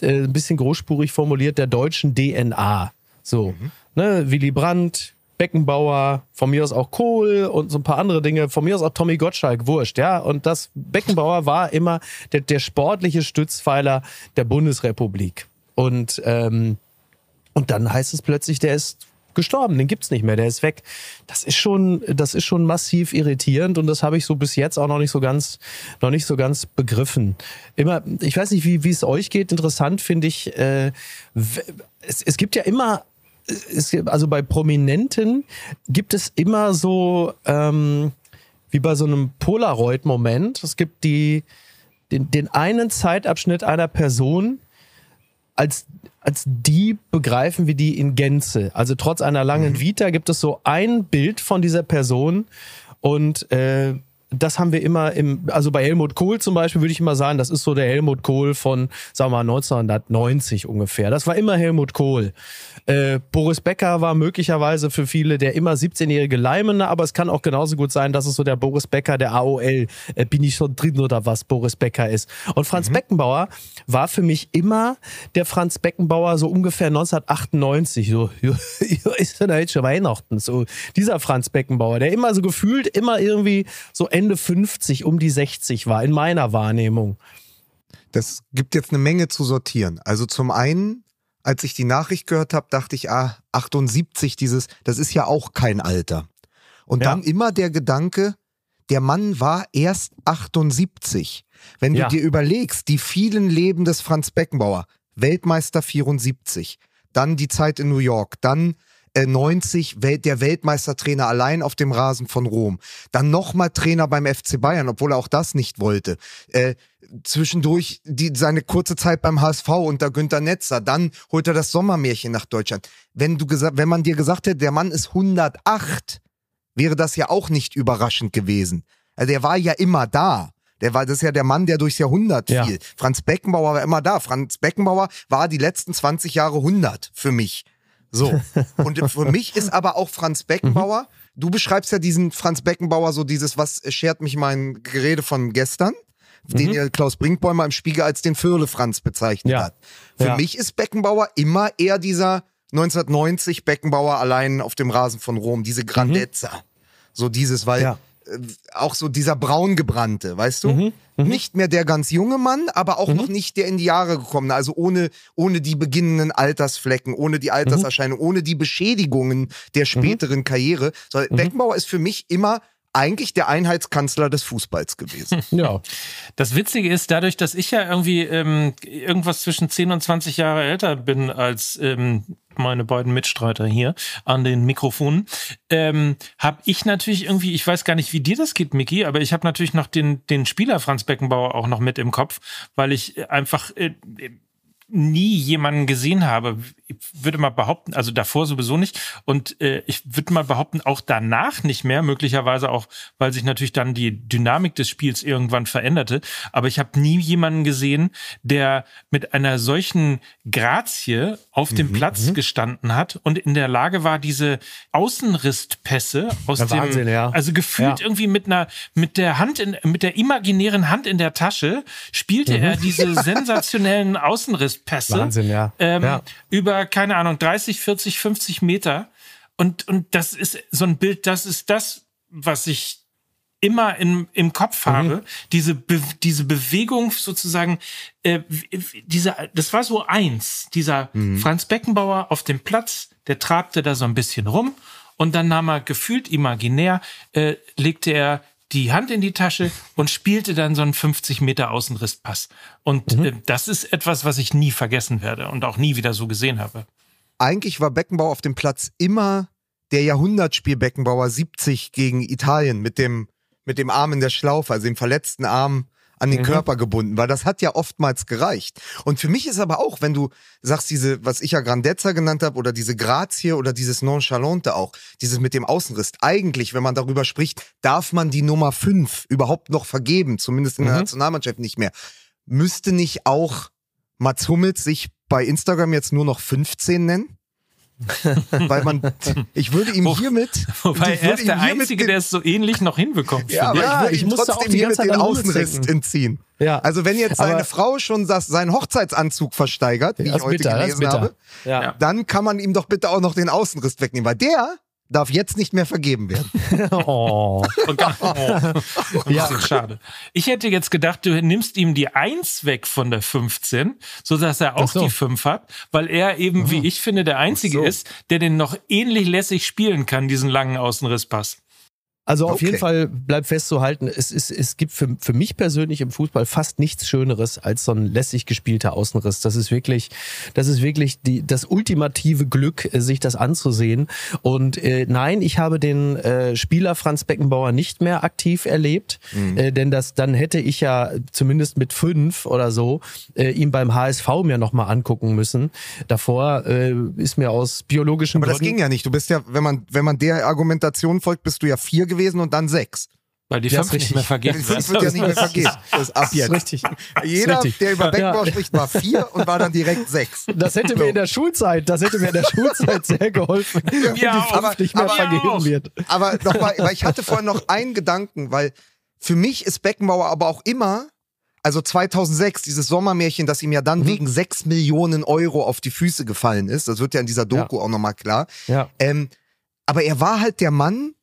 äh, ein bisschen großspurig formuliert der deutschen DNA. So, ne, Willy Brandt, Beckenbauer, von mir aus auch Kohl und so ein paar andere Dinge, von mir aus auch Tommy Gottschalk, wurscht, ja. Und das Beckenbauer war immer der, der sportliche Stützpfeiler der Bundesrepublik. Und, ähm, und dann heißt es plötzlich, der ist gestorben, den gibt's nicht mehr, der ist weg. Das ist schon, das ist schon massiv irritierend und das habe ich so bis jetzt auch noch nicht so ganz, noch nicht so ganz begriffen. Immer, ich weiß nicht, wie, wie es euch geht. Interessant finde ich, äh, es, es gibt ja immer es also bei Prominenten gibt es immer so, ähm, wie bei so einem Polaroid-Moment, es gibt die, den, den einen Zeitabschnitt einer Person, als, als die begreifen wir die in Gänze. Also trotz einer langen Vita gibt es so ein Bild von dieser Person und äh, das haben wir immer im, also bei Helmut Kohl zum Beispiel würde ich immer sagen, das ist so der Helmut Kohl von, sagen wir mal, 1990 ungefähr. Das war immer Helmut Kohl. Äh, Boris Becker war möglicherweise für viele der immer 17-jährige Leimene, aber es kann auch genauso gut sein, dass es so der Boris Becker der AOL, äh, bin ich schon drin oder was, Boris Becker ist. Und Franz mhm. Beckenbauer war für mich immer der Franz Beckenbauer so ungefähr 1998, so, ist denn jetzt schon Weihnachten, so dieser Franz Beckenbauer, der immer so gefühlt immer irgendwie so Ende 50, um die 60 war, in meiner Wahrnehmung.
Das gibt jetzt eine Menge zu sortieren. Also zum einen, als ich die Nachricht gehört habe, dachte ich, ah, 78, dieses, das ist ja auch kein Alter. Und ja. dann immer der Gedanke, der Mann war erst 78. Wenn du ja. dir überlegst, die vielen Leben des Franz Beckenbauer, Weltmeister 74, dann die Zeit in New York, dann 90 äh, der Weltmeistertrainer allein auf dem Rasen von Rom. Dann nochmal Trainer beim FC Bayern, obwohl er auch das nicht wollte. Äh, zwischendurch die, seine kurze Zeit beim HSV unter Günter Netzer. Dann holt er das Sommermärchen nach Deutschland. Wenn, du wenn man dir gesagt hätte, der Mann ist 108, wäre das ja auch nicht überraschend gewesen. Also der war ja immer da. Der war, das ist ja der Mann, der durchs Jahrhundert fiel. Ja. Franz Beckenbauer war immer da. Franz Beckenbauer war die letzten 20 Jahre 100 für mich. So. Und für mich ist aber auch Franz Beckenbauer, mhm. du beschreibst ja diesen Franz Beckenbauer so dieses, was schert mich mein Gerede von gestern, mhm. den ihr Klaus Brinkbäumer im Spiegel als den Firle Franz bezeichnet ja. hat. Für ja. mich ist Beckenbauer immer eher dieser 1990 Beckenbauer allein auf dem Rasen von Rom, diese Grandezza. Mhm. So dieses, weil ja. Äh, auch so dieser braungebrannte, weißt du? Mhm, mh. Nicht mehr der ganz junge Mann, aber auch mhm. noch nicht der in die Jahre gekommene, also ohne, ohne die beginnenden Altersflecken, ohne die Alterserscheinung, mhm. ohne die Beschädigungen der mhm. späteren Karriere. So, mhm. Beckenbauer ist für mich immer eigentlich der Einheitskanzler des Fußballs gewesen.
Ja. Das Witzige ist, dadurch, dass ich ja irgendwie ähm, irgendwas zwischen 10 und 20 Jahre älter bin als ähm, meine beiden Mitstreiter hier an den Mikrofonen, ähm, habe ich natürlich irgendwie, ich weiß gar nicht, wie dir das geht, Miki, aber ich habe natürlich noch den, den Spieler Franz Beckenbauer auch noch mit im Kopf, weil ich einfach äh, nie jemanden gesehen habe. Ich würde mal behaupten, also davor sowieso nicht. Und äh, ich würde mal behaupten, auch danach nicht mehr, möglicherweise auch, weil sich natürlich dann die Dynamik des Spiels irgendwann veränderte. Aber ich habe nie jemanden gesehen, der mit einer solchen Grazie auf dem mhm, Platz mhm. gestanden hat und in der Lage war, diese Außenrisspässe aus ja, dem, Wahnsinn, ja. also gefühlt ja. irgendwie mit einer, mit der Hand in, mit der imaginären Hand in der Tasche spielte mhm. er diese sensationellen Außenriss Pässe.
Wahnsinn, ja.
Ähm,
ja.
Über, keine Ahnung, 30, 40, 50 Meter. Und, und das ist so ein Bild, das ist das, was ich immer in, im Kopf mhm. habe. Mhm. Diese, Be diese Bewegung sozusagen, äh, dieser, das war so eins, dieser mhm. Franz Beckenbauer auf dem Platz, der trabte da so ein bisschen rum und dann nahm er gefühlt imaginär, äh, legte er die Hand in die Tasche und spielte dann so einen 50 Meter Außenrisspass. Und mhm. äh, das ist etwas, was ich nie vergessen werde und auch nie wieder so gesehen habe.
Eigentlich war Beckenbauer auf dem Platz immer der Jahrhundertspiel Beckenbauer 70 gegen Italien mit dem, mit dem Arm in der Schlaufe, also dem verletzten Arm an den mhm. Körper gebunden, weil das hat ja oftmals gereicht. Und für mich ist aber auch, wenn du sagst, diese, was ich ja Grandezza genannt habe, oder diese Grazie oder dieses Nonchalante auch, dieses mit dem Außenriss, eigentlich, wenn man darüber spricht, darf man die Nummer 5 überhaupt noch vergeben, zumindest in der mhm. Nationalmannschaft nicht mehr. Müsste nicht auch Mats Hummels sich bei Instagram jetzt nur noch 15 nennen? Weil man, ich würde ihm hiermit.
Wobei er ist der Einzige, der es so ähnlich noch hinbekommt.
Ja, aber ja, ich, ich musste trotzdem auch die hiermit den Außenriss entziehen. Ja. Also wenn jetzt seine aber Frau schon das, seinen Hochzeitsanzug versteigert, wie ich heute bitter, gelesen habe, ja. dann kann man ihm doch bitte auch noch den Außenriss wegnehmen, weil der darf jetzt nicht mehr vergeben werden. oh.
Und dann, oh. ja. schade. Ich hätte jetzt gedacht, du nimmst ihm die Eins weg von der 15, sodass er auch so. die 5 hat, weil er eben, oh. wie ich finde, der Einzige so. ist, der den noch ähnlich lässig spielen kann, diesen langen Außenrisspass.
Also auf okay. jeden Fall bleibt festzuhalten, es, ist, es gibt für, für mich persönlich im Fußball fast nichts Schöneres als so ein lässig gespielter Außenriss. Das ist wirklich, das ist wirklich die, das ultimative Glück, äh, sich das anzusehen. Und äh, nein, ich habe den äh, Spieler Franz Beckenbauer nicht mehr aktiv erlebt, mhm. äh, denn das dann hätte ich ja zumindest mit fünf oder so äh, ihn beim HSV mir nochmal angucken müssen. Davor äh, ist mir aus biologischen
Aber Gründen das ging ja nicht. Du bist ja, wenn man wenn man der Argumentation folgt, bist du ja vier gewesen und dann sechs.
Weil die ja, fünf nicht mehr vergeben
Die fünf wird ja nicht mehr vergeben. Das ist ab jetzt.
Richtig.
Jeder,
richtig.
der über Beckenbauer ja. spricht, war vier und war dann direkt sechs.
Das hätte so. mir in der Schulzeit, das hätte mir in der Schulzeit sehr geholfen, wenn ja, die fünf aber, nicht mehr aber, vergeben wird.
Aber nochmal, weil ich hatte vorhin noch einen Gedanken, weil für mich ist Beckenbauer aber auch immer also 2006, dieses Sommermärchen, das ihm ja dann mhm. wegen sechs Millionen Euro auf die Füße gefallen ist, das wird ja in dieser Doku ja. auch nochmal klar.
Ja.
Ähm, aber er war halt der Mann,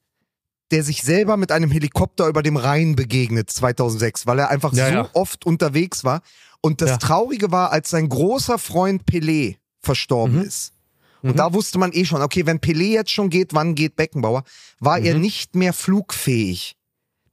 der sich selber mit einem Helikopter über dem Rhein begegnet 2006, weil er einfach ja, so ja. oft unterwegs war. Und das ja. Traurige war, als sein großer Freund Pelé verstorben mhm. ist. Und mhm. da wusste man eh schon, okay, wenn Pelé jetzt schon geht, wann geht Beckenbauer? War mhm. er nicht mehr flugfähig.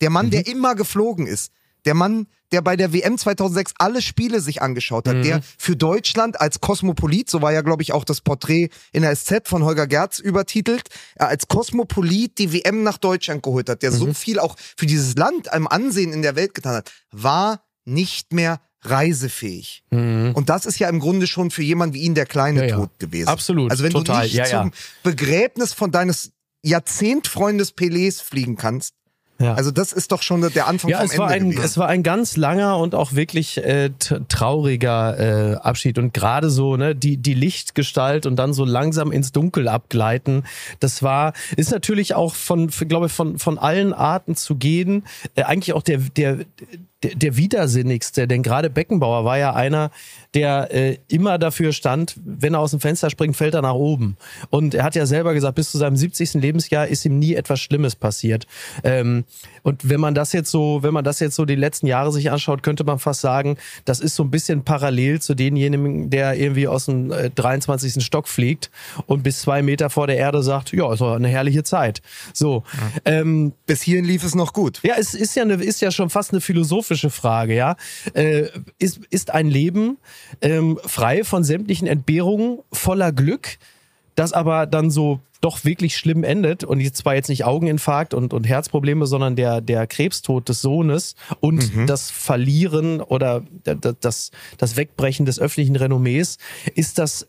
Der Mann, der mhm. immer geflogen ist. Der Mann, der bei der WM 2006 alle Spiele sich angeschaut hat, mhm. der für Deutschland als Kosmopolit, so war ja glaube ich auch das Porträt in der SZ von Holger Gerz übertitelt, als Kosmopolit die WM nach Deutschland geholt hat, der mhm. so viel auch für dieses Land einem Ansehen in der Welt getan hat, war nicht mehr reisefähig. Mhm. Und das ist ja im Grunde schon für jemanden wie ihn der kleine ja, Tod gewesen.
Absolut.
Also wenn
total.
du nicht
ja,
zum Begräbnis von deines Jahrzehntfreundes Pelés fliegen kannst, ja. Also das ist doch schon der Anfang
ja, vom es Ende war ein, gewesen. es war ein ganz langer und auch wirklich äh, trauriger äh, Abschied und gerade so ne die die Lichtgestalt und dann so langsam ins Dunkel abgleiten. Das war ist natürlich auch von glaube ich von von allen Arten zu gehen äh, eigentlich auch der der der, der widersinnigste, denn gerade Beckenbauer war ja einer, der äh, immer dafür stand, wenn er aus dem Fenster springt, fällt er nach oben. Und er hat ja selber gesagt, bis zu seinem 70. Lebensjahr ist ihm nie etwas Schlimmes passiert. Ähm, und wenn man das jetzt so, wenn man das jetzt so die letzten Jahre sich anschaut, könnte man fast sagen, das ist so ein bisschen parallel zu denjenigen, der irgendwie aus dem äh, 23. Stock fliegt und bis zwei Meter vor der Erde sagt, ja, es war eine herrliche Zeit. So.
Ja. Ähm, bis hierhin lief es noch gut.
Ja, es ist ja, eine, ist ja schon fast eine philosophische Frage, ja. Äh, ist, ist ein Leben ähm, frei von sämtlichen Entbehrungen, voller Glück, das aber dann so doch wirklich schlimm endet und zwar jetzt nicht Augeninfarkt und, und Herzprobleme, sondern der, der Krebstod des Sohnes und mhm. das Verlieren oder das, das Wegbrechen des öffentlichen Renommees, ist das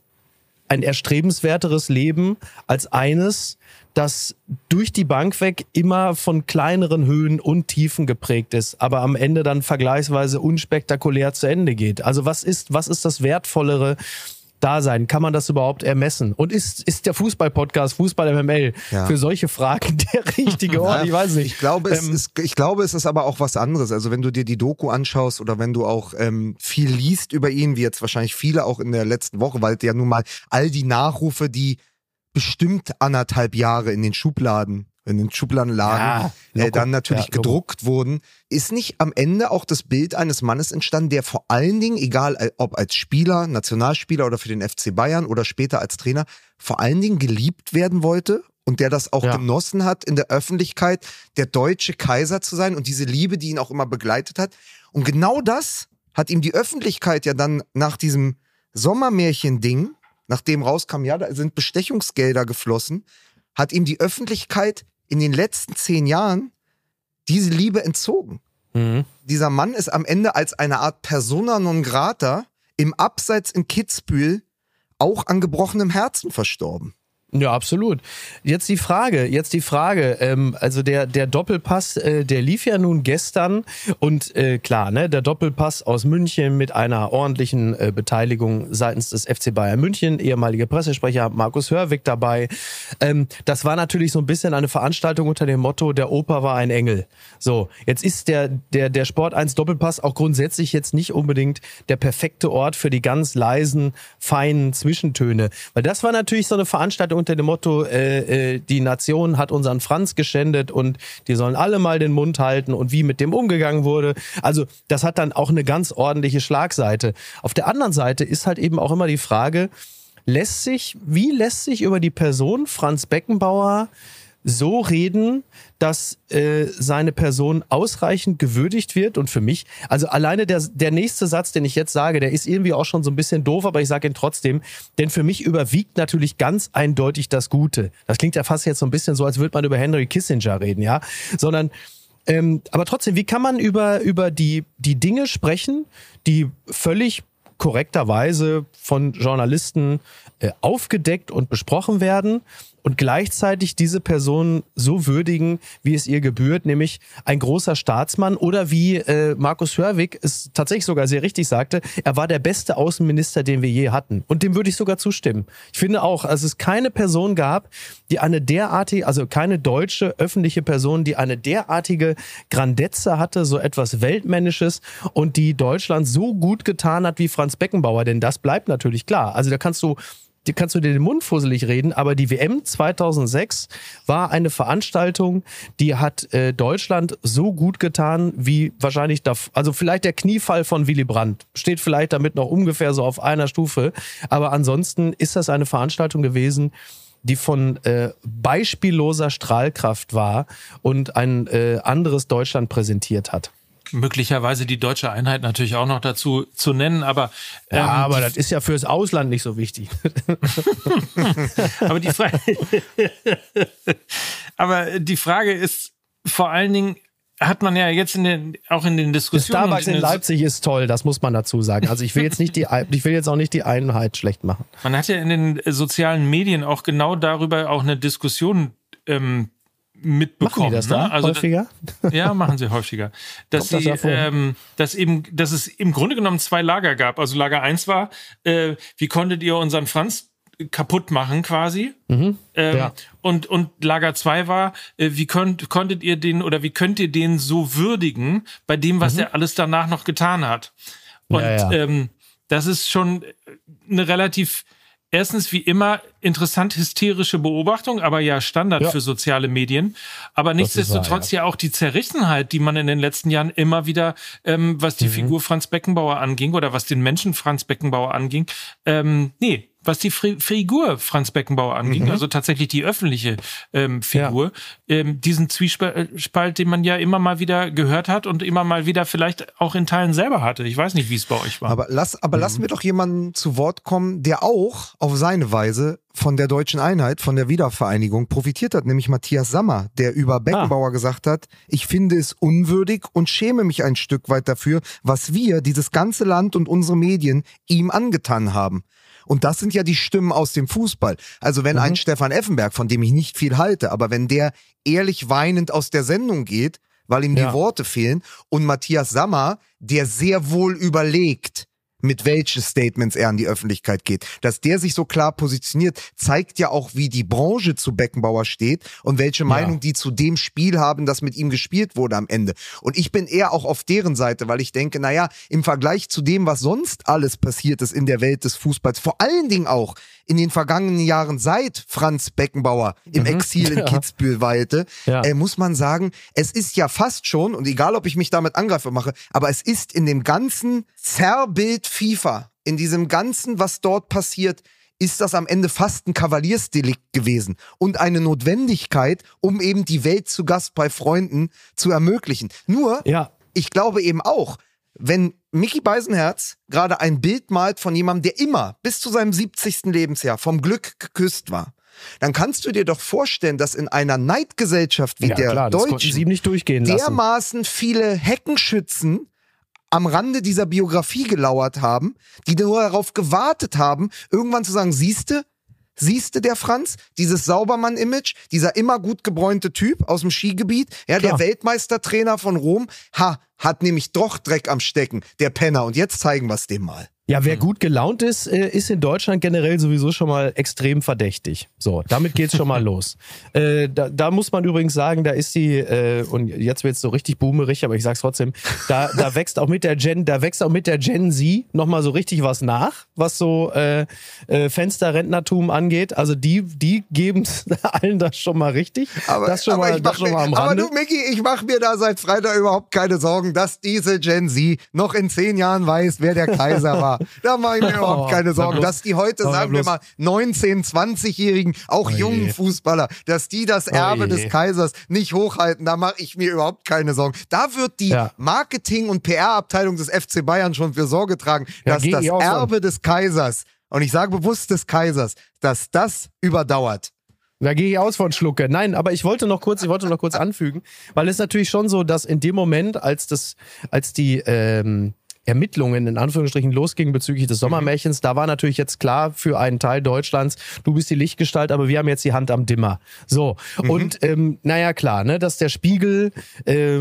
ein erstrebenswerteres Leben als eines, das durch die Bank weg immer von kleineren Höhen und Tiefen geprägt ist, aber am Ende dann vergleichsweise unspektakulär zu Ende geht. Also was ist, was ist das Wertvollere da sein? Kann man das überhaupt ermessen? Und ist, ist der Fußball-Podcast, Fußball MML, ja. für solche Fragen der richtige Ort? Ich weiß nicht.
Ich glaube, es ähm, ist, ich glaube, es ist aber auch was anderes. Also wenn du dir die Doku anschaust oder wenn du auch ähm, viel liest über ihn, wie jetzt wahrscheinlich viele auch in der letzten Woche, weil ja nun mal all die Nachrufe, die bestimmt anderthalb Jahre in den Schubladen in den Schubladen lagen, ja, äh, dann natürlich ja, gedruckt wurden, ist nicht am Ende auch das Bild eines Mannes entstanden, der vor allen Dingen, egal äh, ob als Spieler, Nationalspieler oder für den FC Bayern oder später als Trainer, vor allen Dingen geliebt werden wollte und der das auch ja. genossen hat, in der Öffentlichkeit der deutsche Kaiser zu sein und diese Liebe, die ihn auch immer begleitet hat. Und genau das hat ihm die Öffentlichkeit ja dann nach diesem Sommermärchen-Ding, nachdem rauskam, ja, da sind Bestechungsgelder geflossen, hat ihm die Öffentlichkeit in den letzten zehn Jahren diese Liebe entzogen. Mhm. Dieser Mann ist am Ende als eine Art Persona non grata im Abseits in Kitzbühel auch an gebrochenem Herzen verstorben.
Ja, absolut. Jetzt die Frage, jetzt die Frage, ähm, also der, der Doppelpass, äh, der lief ja nun gestern und äh, klar, ne, der Doppelpass aus München mit einer ordentlichen äh, Beteiligung seitens des FC Bayern München, ehemaliger Pressesprecher Markus Hörwig dabei. Ähm, das war natürlich so ein bisschen eine Veranstaltung unter dem Motto, der Opa war ein Engel. So, jetzt ist der, der, der Sport 1 Doppelpass auch grundsätzlich jetzt nicht unbedingt der perfekte Ort für die ganz leisen, feinen Zwischentöne, weil das war natürlich so eine Veranstaltung unter dem Motto, äh, äh, die Nation hat unseren Franz geschändet und die sollen alle mal den Mund halten und wie mit dem umgegangen wurde. Also das hat dann auch eine ganz ordentliche Schlagseite. Auf der anderen Seite ist halt eben auch immer die Frage, lässt sich, wie lässt sich über die Person Franz Beckenbauer so reden, dass äh, seine Person ausreichend gewürdigt wird. Und für mich, also alleine der, der nächste Satz, den ich jetzt sage, der ist irgendwie auch schon so ein bisschen doof, aber ich sage ihn trotzdem. Denn für mich überwiegt natürlich ganz eindeutig das Gute. Das klingt ja fast jetzt so ein bisschen so, als würde man über Henry Kissinger reden, ja. Sondern ähm, aber trotzdem, wie kann man über, über die, die Dinge sprechen, die völlig korrekterweise von Journalisten äh, aufgedeckt und besprochen werden und gleichzeitig diese Person so würdigen, wie es ihr gebührt, nämlich ein großer Staatsmann oder wie äh, Markus Hörwig es tatsächlich sogar sehr richtig sagte, er war der beste Außenminister, den wir je hatten. Und dem würde ich sogar zustimmen. Ich finde auch, dass es keine Person gab, die eine derartige, also keine deutsche öffentliche Person, die eine derartige Grandezza hatte, so etwas Weltmännisches und die Deutschland so gut getan hat wie Franz Beckenbauer. Denn das bleibt natürlich klar. Also da kannst du die kannst du dir den Mund fusselig reden, aber die WM 2006 war eine Veranstaltung, die hat äh, Deutschland so gut getan, wie wahrscheinlich da, also vielleicht der Kniefall von Willy Brandt. Steht vielleicht damit noch ungefähr so auf einer Stufe, aber ansonsten ist das eine Veranstaltung gewesen, die von äh, beispielloser Strahlkraft war und ein äh, anderes Deutschland präsentiert hat
möglicherweise die deutsche Einheit natürlich auch noch dazu zu nennen, aber
ähm, ja, aber das ist ja fürs Ausland nicht so wichtig.
aber die Frage, aber die Frage ist vor allen Dingen hat man ja jetzt in den, auch in den Diskussionen.
Starbucks in, in Leipzig ist toll, das muss man dazu sagen. Also ich will jetzt nicht die, ich will jetzt auch nicht die Einheit schlecht machen.
Man hat ja in den sozialen Medien auch genau darüber auch eine Diskussion ähm, mitbekommen. Machen
das ne? da
also
häufiger?
ja, machen sie häufiger. Dass, sie, das ähm, dass, eben, dass es im Grunde genommen zwei Lager gab. Also Lager eins war, äh, wie konntet ihr unseren Franz kaputt machen quasi. Mhm, ähm, ja. und, und Lager zwei war, äh, wie könnt, konntet ihr den oder wie könnt ihr den so würdigen bei dem, was mhm. er alles danach noch getan hat? Und ja, ja. Ähm, das ist schon eine relativ erstens wie immer interessant hysterische Beobachtung, aber ja Standard ja. für soziale Medien. Aber nichtsdestotrotz ja. ja. auch die Zerrissenheit, die man in den letzten Jahren immer wieder, ähm, was die mhm. Figur Franz Beckenbauer anging oder was den Menschen Franz Beckenbauer anging, ähm, nee, was die Figur Franz Beckenbauer anging, mhm. also tatsächlich die öffentliche ähm, Figur, ja. ähm, diesen Zwiespalt, den man ja immer mal wieder gehört hat und immer mal wieder vielleicht auch in Teilen selber hatte. Ich weiß nicht, wie es bei euch war.
Aber lass, aber mhm. lassen wir doch jemanden zu Wort kommen, der auch auf seine Weise von der deutschen Einheit, von der Wiedervereinigung profitiert hat, nämlich Matthias Sammer, der über Beckenbauer ah. gesagt hat, ich finde es unwürdig und schäme mich ein Stück weit dafür, was wir, dieses ganze Land und unsere Medien ihm angetan haben. Und das sind ja die Stimmen aus dem Fußball. Also wenn mhm. ein Stefan Effenberg, von dem ich nicht viel halte, aber wenn der ehrlich weinend aus der Sendung geht, weil ihm ja. die Worte fehlen, und Matthias Sammer, der sehr wohl überlegt, mit welchen Statements er an die Öffentlichkeit geht. Dass der sich so klar positioniert, zeigt ja auch, wie die Branche zu Beckenbauer steht und welche Meinung die zu dem Spiel haben, das mit ihm gespielt wurde am Ende. Und ich bin eher auch auf deren Seite, weil ich denke, naja, im Vergleich zu dem, was sonst alles passiert ist in der Welt des Fußballs, vor allen Dingen auch in den vergangenen Jahren seit Franz Beckenbauer im mhm. Exil in ja. Kitzbühel weilte, ja. äh, muss man sagen, es ist ja fast schon, und egal ob ich mich damit angreife mache, aber es ist in dem ganzen Zerrbild FIFA, in diesem ganzen, was dort passiert, ist das am Ende fast ein Kavaliersdelikt gewesen und eine Notwendigkeit, um eben die Welt zu Gast bei Freunden zu ermöglichen. Nur, ja. ich glaube eben auch, wenn Mickey Beisenherz gerade ein Bild malt von jemandem, der immer bis zu seinem 70. Lebensjahr vom Glück geküsst war, dann kannst du dir doch vorstellen, dass in einer Neidgesellschaft wie ja, der klar,
Deutschen
dermaßen viele Heckenschützen am Rande dieser Biografie gelauert haben, die nur darauf gewartet haben, irgendwann zu sagen, siehste, Siehste der Franz, dieses Saubermann-Image, dieser immer gut gebräunte Typ aus dem Skigebiet, ja, Klar. der Weltmeistertrainer von Rom, ha, hat nämlich doch Dreck am Stecken, der Penner. Und jetzt zeigen wir es dem mal.
Ja, wer hm. gut gelaunt ist, äh, ist in Deutschland generell sowieso schon mal extrem verdächtig. So, damit geht's schon mal los. Äh, da, da, muss man übrigens sagen, da ist die, äh, und jetzt wird's so richtig boomerig, aber ich sag's trotzdem, da, da wächst auch mit der Gen, da wächst auch mit der Gen Z nochmal so richtig was nach, was so äh, äh, Fensterrentnertum angeht. Also die, die geben allen das schon mal richtig.
Aber,
das schon
aber, mal, das schon mal am Rande. aber du, Micky, ich mache mir da seit Freitag überhaupt keine Sorgen, dass diese Gen Z noch in zehn Jahren weiß, wer der Kaiser war. Da mache ich mir überhaupt oh, keine Sorgen. Dass die heute, sagen wir mal, 19-, 20-Jährigen, auch oh jungen Fußballer, dass die das Erbe oh des Kaisers nicht hochhalten, da mache ich mir überhaupt keine Sorgen. Da wird die ja. Marketing- und PR-Abteilung des FC Bayern schon für Sorge tragen, ja, dass das Erbe an. des Kaisers, und ich sage bewusst des Kaisers, dass das überdauert.
Da gehe ich aus von Schlucke. Nein, aber ich wollte noch kurz, ich wollte noch kurz anfügen, weil es natürlich schon so, dass in dem Moment, als das, als die ähm, Ermittlungen in Anführungsstrichen losgingen bezüglich des Sommermärchens, mhm. da war natürlich jetzt klar für einen Teil Deutschlands, du bist die Lichtgestalt, aber wir haben jetzt die Hand am Dimmer. So. Mhm. Und ähm, naja, klar, ne, dass der Spiegel äh,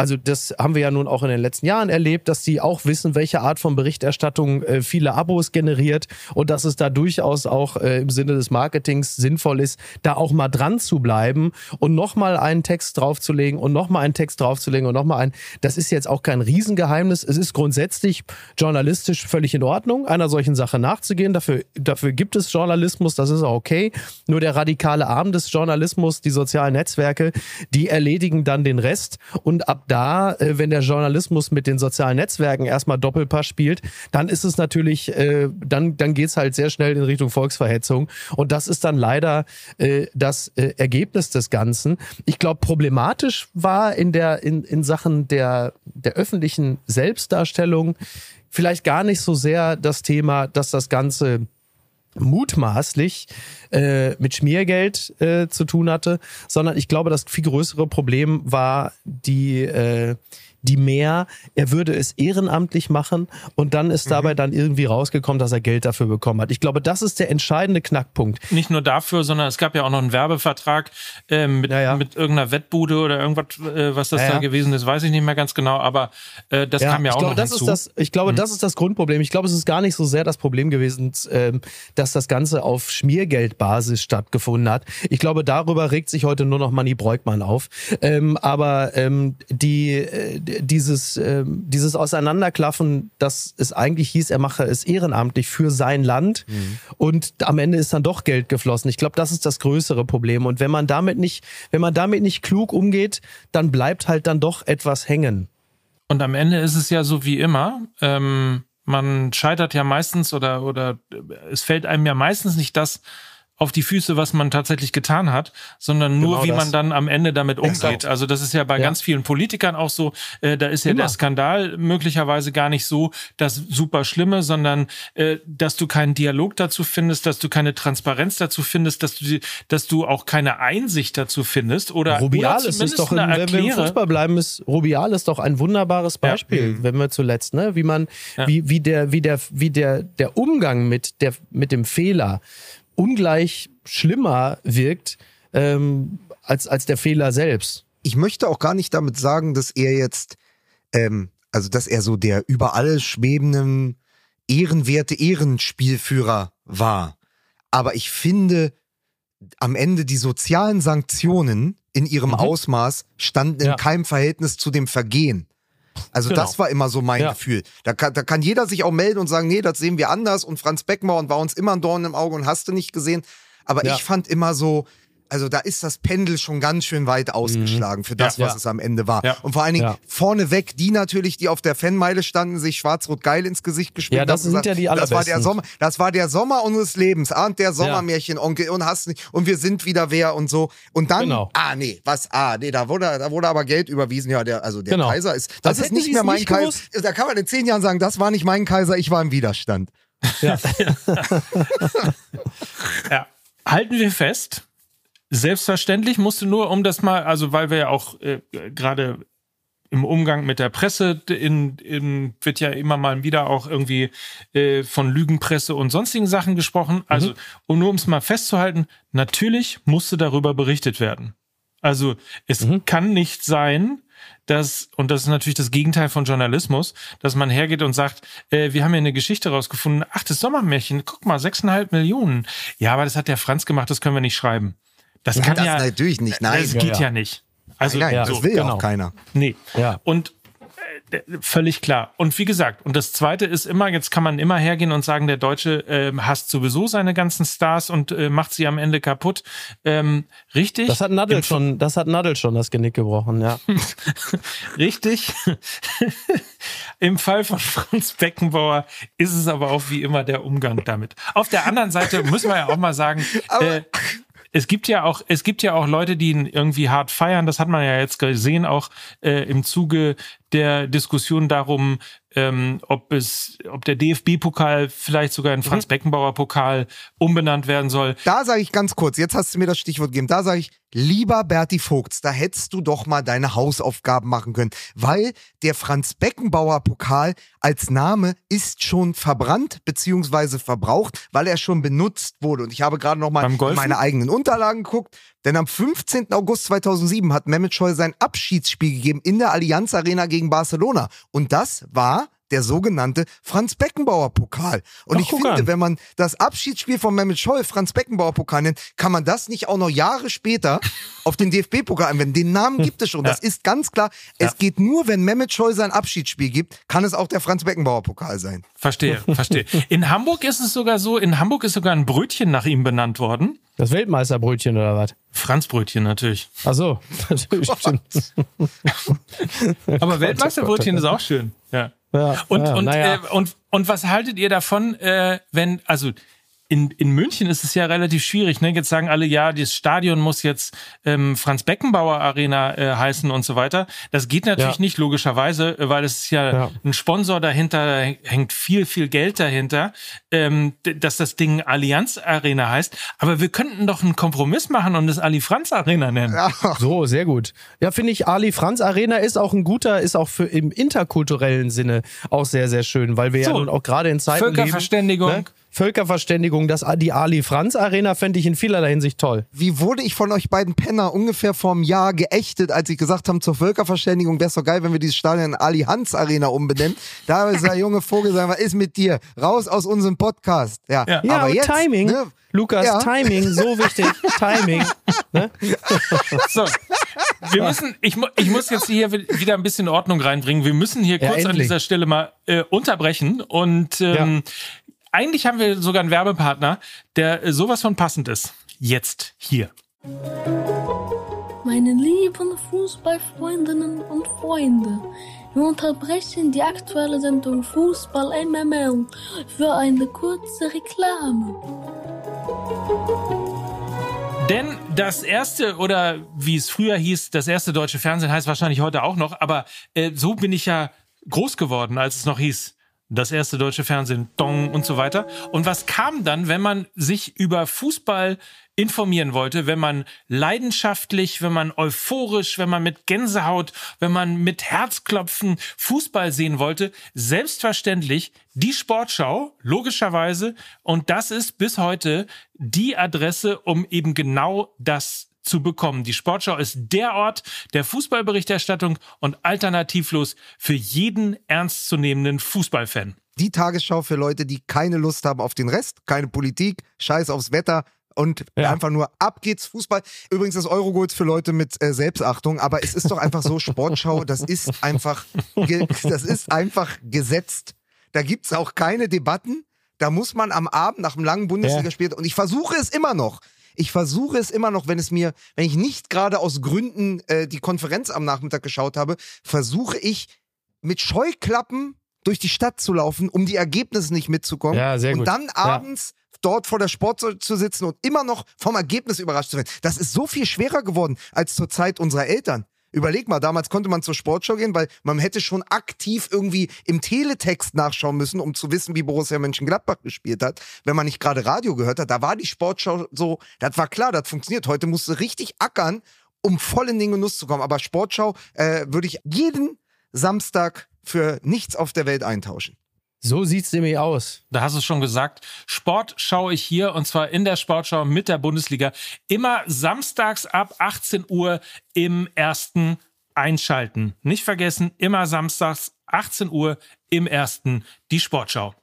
also das haben wir ja nun auch in den letzten Jahren erlebt, dass sie auch wissen, welche Art von Berichterstattung äh, viele Abos generiert und dass es da durchaus auch äh, im Sinne des Marketings sinnvoll ist, da auch mal dran zu bleiben und nochmal einen Text draufzulegen und nochmal einen Text draufzulegen und nochmal einen. Das ist jetzt auch kein Riesengeheimnis. Es ist grundsätzlich journalistisch völlig in Ordnung, einer solchen Sache nachzugehen. Dafür, dafür gibt es Journalismus, das ist auch okay. Nur der radikale Arm des Journalismus, die sozialen Netzwerke, die erledigen dann den Rest und ab da, äh, wenn der Journalismus mit den sozialen Netzwerken erstmal Doppelpass spielt, dann ist es natürlich, äh, dann, dann geht's halt sehr schnell in Richtung Volksverhetzung. Und das ist dann leider äh, das äh, Ergebnis des Ganzen. Ich glaube, problematisch war in der, in, in Sachen der, der öffentlichen Selbstdarstellung vielleicht gar nicht so sehr das Thema, dass das Ganze mutmaßlich äh, mit Schmiergeld äh, zu tun hatte, sondern ich glaube, das viel größere Problem war die äh, die mehr, er würde es ehrenamtlich machen und dann ist dabei mhm. dann irgendwie rausgekommen, dass er Geld dafür bekommen hat. Ich glaube, das ist der entscheidende Knackpunkt.
Nicht nur dafür, sondern es gab ja auch noch einen Werbevertrag äh, mit, ja, ja. mit irgendeiner Wettbude oder irgendwas, äh, was das ja, da gewesen ist, weiß ich nicht mehr ganz genau, aber äh, das kam ja auch
glaube,
noch
das
hinzu.
Das, ich glaube, mhm. das ist das Grundproblem. Ich glaube, es ist gar nicht so sehr das Problem gewesen, äh, dass das Ganze auf Schmiergeldbasis stattgefunden hat. Ich glaube, darüber regt sich heute nur noch Manny Breukmann auf. Ähm, aber ähm, die, äh, dieses, äh, dieses Auseinanderklaffen, dass es eigentlich hieß, er mache es ehrenamtlich für sein Land mhm. und am Ende ist dann doch Geld geflossen. Ich glaube, das ist das größere Problem. Und wenn man damit nicht, wenn man damit nicht klug umgeht, dann bleibt halt dann doch etwas hängen.
Und am Ende ist es ja so wie immer. Ähm, man scheitert ja meistens oder, oder es fällt einem ja meistens nicht das, auf die Füße, was man tatsächlich getan hat, sondern nur, genau wie das. man dann am Ende damit umgeht. Exakt. Also das ist ja bei ja. ganz vielen Politikern auch so. Äh, da ist ja Immer. der Skandal möglicherweise gar nicht so das super Schlimme, sondern äh, dass du keinen Dialog dazu findest, dass du keine Transparenz dazu findest, dass du, dass du auch keine Einsicht dazu findest oder
Rubiales oder ist doch, in, wenn wir im Fußball bleiben, ist Rubial ist doch ein wunderbares Beispiel, ja. wenn wir zuletzt, ne, wie man, ja. wie wie der wie der wie der der Umgang mit der mit dem Fehler ungleich schlimmer wirkt ähm, als, als der Fehler selbst.
Ich möchte auch gar nicht damit sagen, dass er jetzt, ähm, also dass er so der über alles schwebenden, ehrenwerte Ehrenspielführer war. Aber ich finde, am Ende die sozialen Sanktionen in ihrem mhm. Ausmaß standen in ja. keinem Verhältnis zu dem Vergehen. Also genau. das war immer so mein ja. Gefühl. Da kann, da kann jeder sich auch melden und sagen, nee, das sehen wir anders und Franz Beckmauer war uns immer ein Dorn im Auge und hast du nicht gesehen. Aber ja. ich fand immer so, also da ist das Pendel schon ganz schön weit ausgeschlagen mhm. für das, ja, was ja. es am Ende war. Ja. Und vor allen Dingen vorneweg die natürlich, die auf der Fanmeile standen, sich schwarz-rot geil ins Gesicht gespielt haben.
Ja, das sind gesagt, ja die allerbesten.
Das war der Sommer, das war der Sommer unseres Lebens. Ahnt der Sommermärchenonkel und hast nicht, und wir sind wieder wer und so. Und dann, genau. ah nee, was, ah nee, da wurde, da wurde aber Geld überwiesen. Ja, der, also der genau. Kaiser ist, das, das ist nicht mehr mein Kaiser. Da kann man in zehn Jahren sagen, das war nicht mein Kaiser, ich war im Widerstand.
Ja. ja. Halten wir fest, Selbstverständlich musste nur, um das mal, also weil wir ja auch äh, gerade im Umgang mit der Presse in, in, wird ja immer mal wieder auch irgendwie äh, von Lügenpresse und sonstigen Sachen gesprochen. Also, mhm. um nur um es mal festzuhalten, natürlich musste darüber berichtet werden. Also es mhm. kann nicht sein, dass, und das ist natürlich das Gegenteil von Journalismus, dass man hergeht und sagt, äh, wir haben hier eine Geschichte rausgefunden, ach, das Sommermärchen, guck mal, sechseinhalb Millionen. Ja, aber das hat der Franz gemacht, das können wir nicht schreiben. Das ja, kann das ja
natürlich nicht. Nein,
das geht ja, ja nicht.
Also nein, nein, so, das will ja genau. auch keiner.
Nee. Ja. Und äh, völlig klar. Und wie gesagt, und das Zweite ist immer, jetzt kann man immer hergehen und sagen, der Deutsche äh, hasst sowieso seine ganzen Stars und äh, macht sie am Ende kaputt. Ähm, richtig.
Das hat Nadel schon, das hat Nadel schon das Genick gebrochen, ja.
richtig. Im Fall von Franz Beckenbauer ist es aber auch wie immer der Umgang damit. Auf der anderen Seite muss man ja auch mal sagen, äh, es gibt ja auch, es gibt ja auch Leute, die ihn irgendwie hart feiern. Das hat man ja jetzt gesehen, auch äh, im Zuge der Diskussion darum, ähm, ob es, ob der DFB-Pokal vielleicht sogar in Franz mhm. Beckenbauer Pokal umbenannt werden soll.
Da sage ich ganz kurz, jetzt hast du mir das Stichwort gegeben, da sage ich, Lieber Berti Vogts, da hättest du doch mal deine Hausaufgaben machen können, weil der Franz Beckenbauer Pokal als Name ist schon verbrannt beziehungsweise verbraucht, weil er schon benutzt wurde. Und ich habe gerade noch mal in meine eigenen Unterlagen geguckt, denn am 15. August 2007 hat Mehmet Scholl sein Abschiedsspiel gegeben in der Allianz Arena gegen Barcelona. Und das war der sogenannte Franz Beckenbauer Pokal. Und Ach, ich finde, an. wenn man das Abschiedsspiel von Mehmet Scholl Franz Beckenbauer Pokal nennt, kann man das nicht auch noch Jahre später auf den DFB-Pokal anwenden. Den Namen gibt es schon. Ja. Das ist ganz klar. Es ja. geht nur, wenn Mehmet Scholl sein Abschiedsspiel gibt, kann es auch der Franz Beckenbauer Pokal sein.
Verstehe, verstehe. In Hamburg ist es sogar so, in Hamburg ist sogar ein Brötchen nach ihm benannt worden.
Das Weltmeisterbrötchen oder was?
Franzbrötchen natürlich.
Ach so, natürlich.
Aber Weltmeisterbrötchen ist auch schön. Ja. Ja, und, ja, und, ja. äh, und, und was haltet ihr davon, äh, wenn, also in, in München ist es ja relativ schwierig. Ne? Jetzt sagen alle, ja, das Stadion muss jetzt ähm, Franz Beckenbauer Arena äh, heißen und so weiter. Das geht natürlich ja. nicht, logischerweise, weil es ist ja, ja, ein Sponsor dahinter, da hängt viel, viel Geld dahinter, ähm, dass das Ding Allianz Arena heißt. Aber wir könnten doch einen Kompromiss machen und es Ali Franz Arena nennen. Ja.
So, sehr gut. Ja, finde ich, Ali Franz Arena ist auch ein guter, ist auch für im interkulturellen Sinne auch sehr, sehr schön, weil wir so, ja nun auch gerade in Zeiten
Völkerverständigung. Leben, ne?
Völkerverständigung, das, die Ali Franz Arena fände ich in vielerlei Hinsicht toll.
Wie wurde ich von euch beiden Penner ungefähr vor einem Jahr geächtet, als ich gesagt habe, zur Völkerverständigung wäre es doch geil, wenn wir dieses Stadion in Ali Hans Arena umbenennen. Da ist der junge Vogel sagen, was ist mit dir? Raus aus unserem Podcast. Ja,
ja. ja aber jetzt, Timing. Ne? Lukas, ja. Timing, so wichtig. Timing. Ne?
So, wir müssen, ich, ich muss jetzt hier wieder ein bisschen Ordnung reinbringen. Wir müssen hier kurz ja, an dieser Stelle mal äh, unterbrechen und ähm, eigentlich haben wir sogar einen Werbepartner, der sowas von passend ist. Jetzt hier.
Meine lieben Fußballfreundinnen und Freunde, wir unterbrechen die aktuelle Sendung Fußball MML für eine kurze Reklame.
Denn das erste, oder wie es früher hieß, das erste deutsche Fernsehen heißt wahrscheinlich heute auch noch, aber äh, so bin ich ja groß geworden, als es noch hieß das erste deutsche Fernsehen, Dong und so weiter. Und was kam dann, wenn man sich über Fußball informieren wollte, wenn man leidenschaftlich, wenn man euphorisch, wenn man mit Gänsehaut, wenn man mit Herzklopfen Fußball sehen wollte? Selbstverständlich die Sportschau, logischerweise. Und das ist bis heute die Adresse, um eben genau das zu bekommen. Die Sportschau ist der Ort der Fußballberichterstattung und alternativlos für jeden ernstzunehmenden Fußballfan.
Die Tagesschau für Leute, die keine Lust haben auf den Rest, keine Politik, Scheiß aufs Wetter, und ja. einfach nur ab geht's Fußball. Übrigens das Eurogold für Leute mit äh, Selbstachtung, aber es ist doch einfach so Sportschau, das ist einfach das ist einfach gesetzt. Da gibt's auch keine Debatten. Da muss man am Abend nach einem langen Bundesligaspiel ja. und ich versuche es immer noch ich versuche es immer noch, wenn es mir, wenn ich nicht gerade aus Gründen äh, die Konferenz am Nachmittag geschaut habe, versuche ich mit Scheuklappen durch die Stadt zu laufen, um die Ergebnisse nicht mitzukommen. Ja, sehr gut. Und dann abends ja. dort vor der Sport zu sitzen und immer noch vom Ergebnis überrascht zu werden. Das ist so viel schwerer geworden als zur Zeit unserer Eltern. Überleg mal, damals konnte man zur Sportschau gehen, weil man hätte schon aktiv irgendwie im Teletext nachschauen müssen, um zu wissen, wie Borussia Mönchengladbach gespielt hat, wenn man nicht gerade Radio gehört hat. Da war die Sportschau so, das war klar, das funktioniert. Heute musst du richtig ackern, um voll in den Genuss zu kommen. Aber Sportschau äh, würde ich jeden Samstag für nichts auf der Welt eintauschen.
So sieht's nämlich aus.
Da hast du schon gesagt. Sport schaue ich hier und zwar in der Sportschau mit der Bundesliga. Immer samstags ab 18 Uhr im ersten einschalten. Nicht vergessen, immer samstags 18 Uhr im ersten die Sportschau.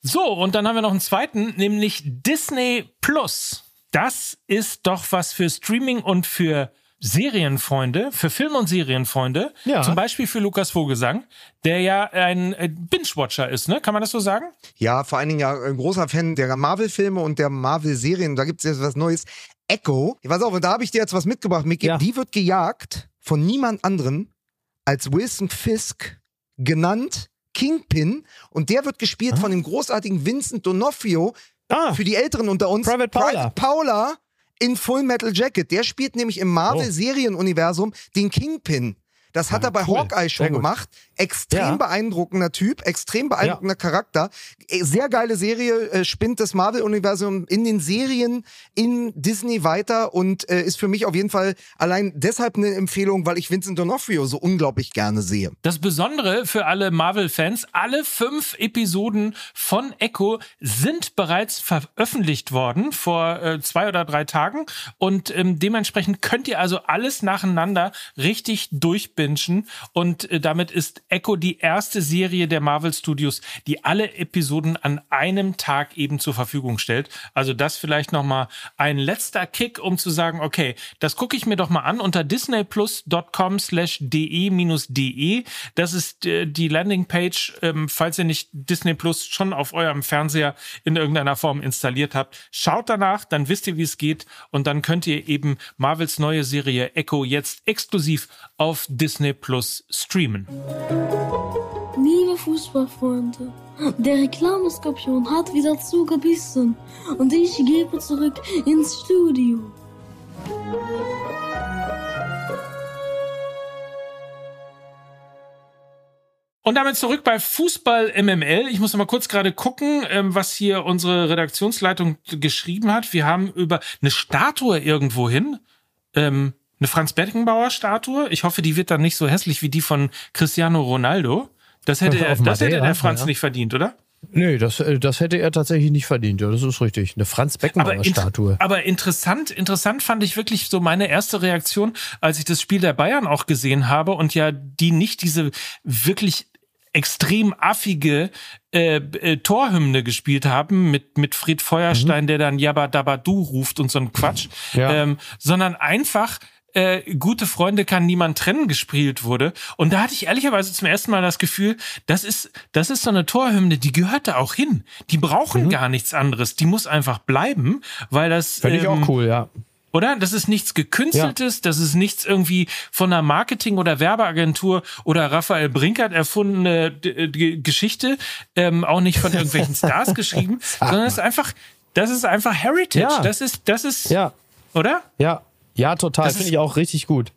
So, und dann haben wir noch einen zweiten, nämlich Disney Plus. Das ist doch was für Streaming und für Serienfreunde, für Film- und Serienfreunde, ja. zum Beispiel für Lukas Vogelsang, der ja ein äh, Binge-Watcher ist, ne? Kann man das so sagen?
Ja, vor allen Dingen ja ein großer Fan der Marvel-Filme und der Marvel-Serien. Da gibt es jetzt was Neues. Echo. Ich weiß auch, da habe ich dir jetzt was mitgebracht, Micky. Ja. Die wird gejagt von niemand anderem als Wilson Fisk, genannt Kingpin. Und der wird gespielt ah. von dem großartigen Vincent D'Onofrio. Ah. Für die Älteren unter uns.
Private Paula.
Private Paula in Full Metal Jacket. Der spielt nämlich im Marvel-Serienuniversum den Kingpin. Das hat ja, er bei cool. Hawkeye schon gemacht. Extrem ja. beeindruckender Typ, extrem beeindruckender ja. Charakter. Äh, sehr geile Serie, äh, spinnt das Marvel-Universum in den Serien in Disney weiter und äh, ist für mich auf jeden Fall allein deshalb eine Empfehlung, weil ich Vincent D'Onofrio so unglaublich gerne sehe.
Das Besondere für alle Marvel-Fans, alle fünf Episoden von Echo sind bereits veröffentlicht worden vor äh, zwei oder drei Tagen und ähm, dementsprechend könnt ihr also alles nacheinander richtig durchbingen und äh, damit ist Echo die erste Serie der Marvel Studios, die alle Episoden an einem Tag eben zur Verfügung stellt. Also das vielleicht noch mal ein letzter Kick, um zu sagen, okay, das gucke ich mir doch mal an unter disneyplus.com slash de-de. Das ist äh, die Landingpage, ähm, falls ihr nicht Disney Plus schon auf eurem Fernseher in irgendeiner Form installiert habt. Schaut danach, dann wisst ihr, wie es geht und dann könnt ihr eben Marvels neue Serie Echo jetzt exklusiv auf Disney Plus streamen.
Liebe Fußballfreunde, der Reklameskorpion hat wieder zugebissen und ich gebe zurück ins Studio.
Und damit zurück bei Fußball MML. Ich muss noch mal kurz gerade gucken, ähm, was hier unsere Redaktionsleitung geschrieben hat. Wir haben über eine Statue irgendwo hin. Ähm, eine Franz Beckenbauer Statue. Ich hoffe, die wird dann nicht so hässlich wie die von Cristiano Ronaldo. Das hätte, er, das hätte der Franz ja. nicht verdient, oder?
Nee, das, äh, das hätte er tatsächlich nicht verdient. Ja, das ist richtig. Eine Franz Beckenbauer-Statue.
Aber, aber, interessant, interessant fand ich wirklich so meine erste Reaktion, als ich das Spiel der Bayern auch gesehen habe und ja die nicht diese wirklich extrem affige äh, äh, Torhymne gespielt haben mit mit Fried Feuerstein, mhm. der dann Jabba Dabba Du ruft und so ein Quatsch, ja. ähm, sondern einfach äh, gute Freunde kann niemand trennen gespielt wurde. Und da hatte ich ehrlicherweise zum ersten Mal das Gefühl, das ist, das ist so eine Torhymne, die gehört da auch hin. Die brauchen mhm. gar nichts anderes. Die muss einfach bleiben, weil das.
Finde ich ähm, auch cool, ja.
Oder? Das ist nichts gekünsteltes, ja. das ist nichts irgendwie von einer Marketing- oder Werbeagentur oder Raphael Brinkert erfundene äh, Geschichte, ähm, auch nicht von irgendwelchen Stars geschrieben, sondern es ist einfach, das ist einfach Heritage. Ja. Das ist, das ist, ja. oder?
Ja, ja, total. Finde ich auch richtig gut.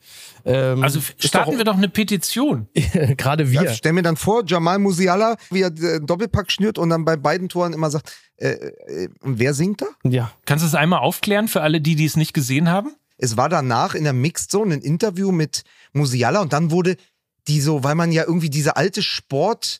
Ähm, also starten doch wir doch eine Petition.
Gerade wir.
Ja, stell mir dann vor, Jamal Musiala, wie er äh, Doppelpack schnürt und dann bei beiden Toren immer sagt, äh, äh, wer singt da?
Ja. Kannst du es einmal aufklären für alle, die, die es nicht gesehen haben?
Es war danach in der Mixed Zone ein Interview mit Musiala und dann wurde die so, weil man ja irgendwie diese alte Sport-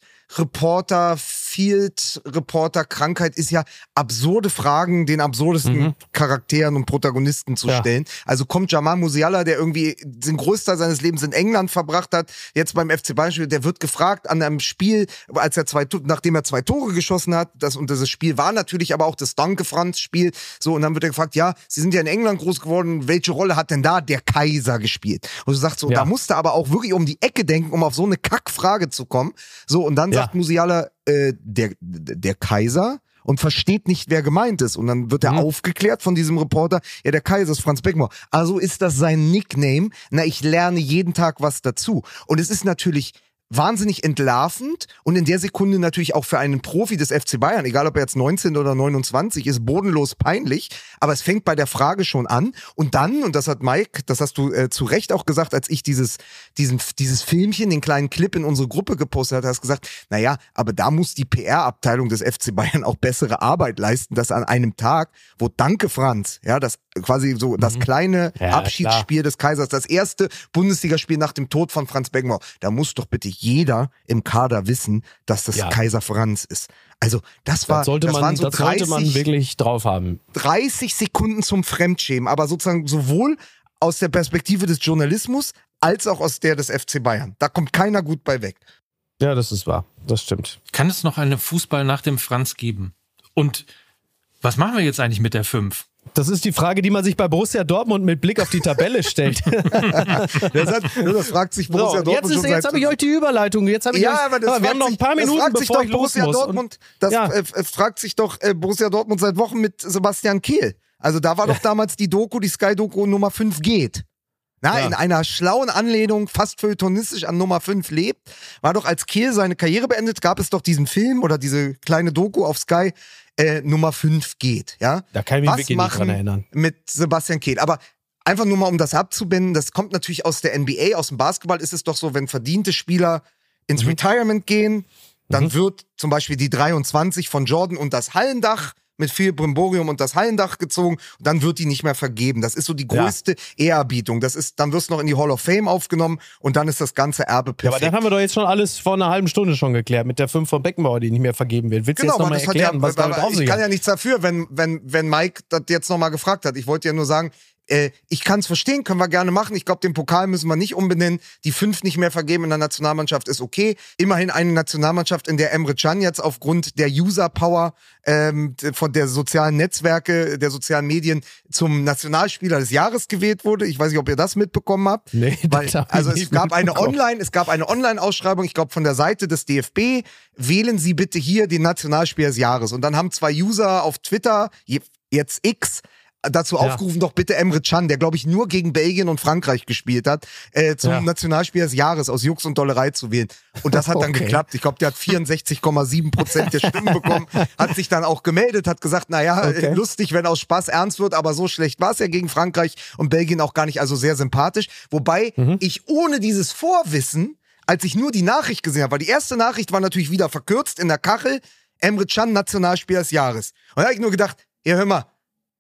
Reporter, Field Reporter Krankheit ist ja absurde Fragen den absurdesten mhm. Charakteren und Protagonisten zu ja. stellen. Also kommt Jamal Musiala, der irgendwie den Großteil seines Lebens in England verbracht hat, jetzt beim FC Bayern, der wird gefragt an einem Spiel, als er zwei, nachdem er zwei Tore geschossen hat, das und das Spiel war natürlich aber auch das Danke Franz Spiel, so und dann wird er gefragt, ja, Sie sind ja in England groß geworden, welche Rolle hat denn da der Kaiser gespielt? Und du sagst so, ja. da musste aber auch wirklich um die Ecke denken, um auf so eine Kackfrage zu kommen. So und dann sagt Musiala, äh, der, der Kaiser und versteht nicht, wer gemeint ist. Und dann wird er mhm. aufgeklärt von diesem Reporter, ja, der Kaiser ist Franz Beckenbauer. Also ist das sein Nickname. Na, ich lerne jeden Tag was dazu. Und es ist natürlich wahnsinnig entlarvend und in der Sekunde natürlich auch für einen Profi des FC Bayern, egal ob er jetzt 19 oder 29 ist, bodenlos peinlich. Aber es fängt bei der Frage schon an und dann, und das hat Mike, das hast du äh, zu Recht auch gesagt, als ich dieses, diesen, dieses Filmchen, den kleinen Clip in unsere Gruppe gepostet hatte, hast gesagt, naja, aber da muss die PR-Abteilung des FC Bayern auch bessere Arbeit leisten, dass an einem Tag, wo Danke Franz, ja, das quasi so mhm. das kleine ja, Abschiedsspiel klar. des Kaisers, das erste Bundesligaspiel nach dem Tod von Franz Beckenbauer, da muss doch bitte jeder im Kader wissen, dass das ja. Kaiser Franz ist. Also das war, das,
sollte
das
man,
waren so
das
30,
sollte man wirklich drauf haben.
30 Sekunden zum Fremdschämen, aber sozusagen sowohl aus der Perspektive des Journalismus als auch aus der des FC Bayern. Da kommt keiner gut bei weg.
Ja, das ist wahr. Das stimmt.
Kann es noch eine Fußball nach dem Franz geben? Und was machen wir jetzt eigentlich mit der 5?
Das ist die Frage, die man sich bei Borussia Dortmund mit Blick auf die Tabelle stellt.
das, hat, das, fragt sich Borussia so, Dortmund
jetzt
ist,
Jetzt habe ich euch die Überleitung. Jetzt habe ich
ja,
euch,
aber das
wir haben noch ein paar Minuten,
fragt
bevor
sich doch Borussia Dortmund. Das ja. äh, fragt sich doch äh, Borussia Dortmund seit Wochen mit Sebastian Kehl. Also da war doch damals die Doku, die Sky-Doku Nummer 5 geht. Na, ja. in einer schlauen Anlehnung, fast feuilletonistisch an Nummer 5 lebt, war doch als Kehl seine Karriere beendet, gab es doch diesen Film oder diese kleine Doku auf Sky, äh, Nummer 5 geht. Ja?
Da kann ich mich wirklich nicht dran erinnern.
Mit Sebastian Kehl. Aber einfach nur mal um das abzubinden, das kommt natürlich aus der NBA, aus dem Basketball ist es doch so, wenn verdiente Spieler ins mhm. Retirement gehen, dann mhm. wird zum Beispiel die 23 von Jordan und das Hallendach mit viel Brimborium und das Hallendach gezogen und dann wird die nicht mehr vergeben. Das ist so die größte ja. Ehrerbietung. Das ist, dann wirst du noch in die Hall of Fame aufgenommen und dann ist das ganze Erbe perfekt. Ja, aber
dann haben wir doch jetzt schon alles vor einer halben Stunde schon geklärt mit der 5 von Beckenbauer, die nicht mehr vergeben wird. Willst du genau, jetzt nochmal erklären, ja, was damit
auf sich Ich kann ja nichts dafür, wenn, wenn, wenn Mike das jetzt nochmal gefragt hat. Ich wollte ja nur sagen, äh, ich kann es verstehen, können wir gerne machen. Ich glaube, den Pokal müssen wir nicht umbenennen. Die fünf nicht mehr vergeben in der Nationalmannschaft ist okay. Immerhin eine Nationalmannschaft, in der Emre Can jetzt aufgrund der User-Power ähm, von der sozialen Netzwerke, der sozialen Medien zum Nationalspieler des Jahres gewählt wurde. Ich weiß nicht, ob ihr das mitbekommen habt. Nee, Weil, also es gab eine Online, es gab eine Online-Ausschreibung, ich glaube von der Seite des DFB. Wählen Sie bitte hier den Nationalspieler des Jahres. Und dann haben zwei User auf Twitter, jetzt X, dazu aufgerufen, doch bitte Emre Can, der glaube ich nur gegen Belgien und Frankreich gespielt hat, äh, zum ja. Nationalspieler des Jahres aus Jux und Dollerei zu wählen. Und das hat dann okay. geklappt. Ich glaube, der hat 64,7 Prozent der Stimmen bekommen, hat sich dann auch gemeldet, hat gesagt, naja, okay. lustig, wenn aus Spaß ernst wird, aber so schlecht war es ja gegen Frankreich und Belgien auch gar nicht, also sehr sympathisch. Wobei mhm. ich ohne dieses Vorwissen, als ich nur die Nachricht gesehen habe, weil die erste Nachricht war natürlich wieder verkürzt in der Kachel, Emre Can Nationalspieler des Jahres. Und da habe ich nur gedacht, ja hör mal,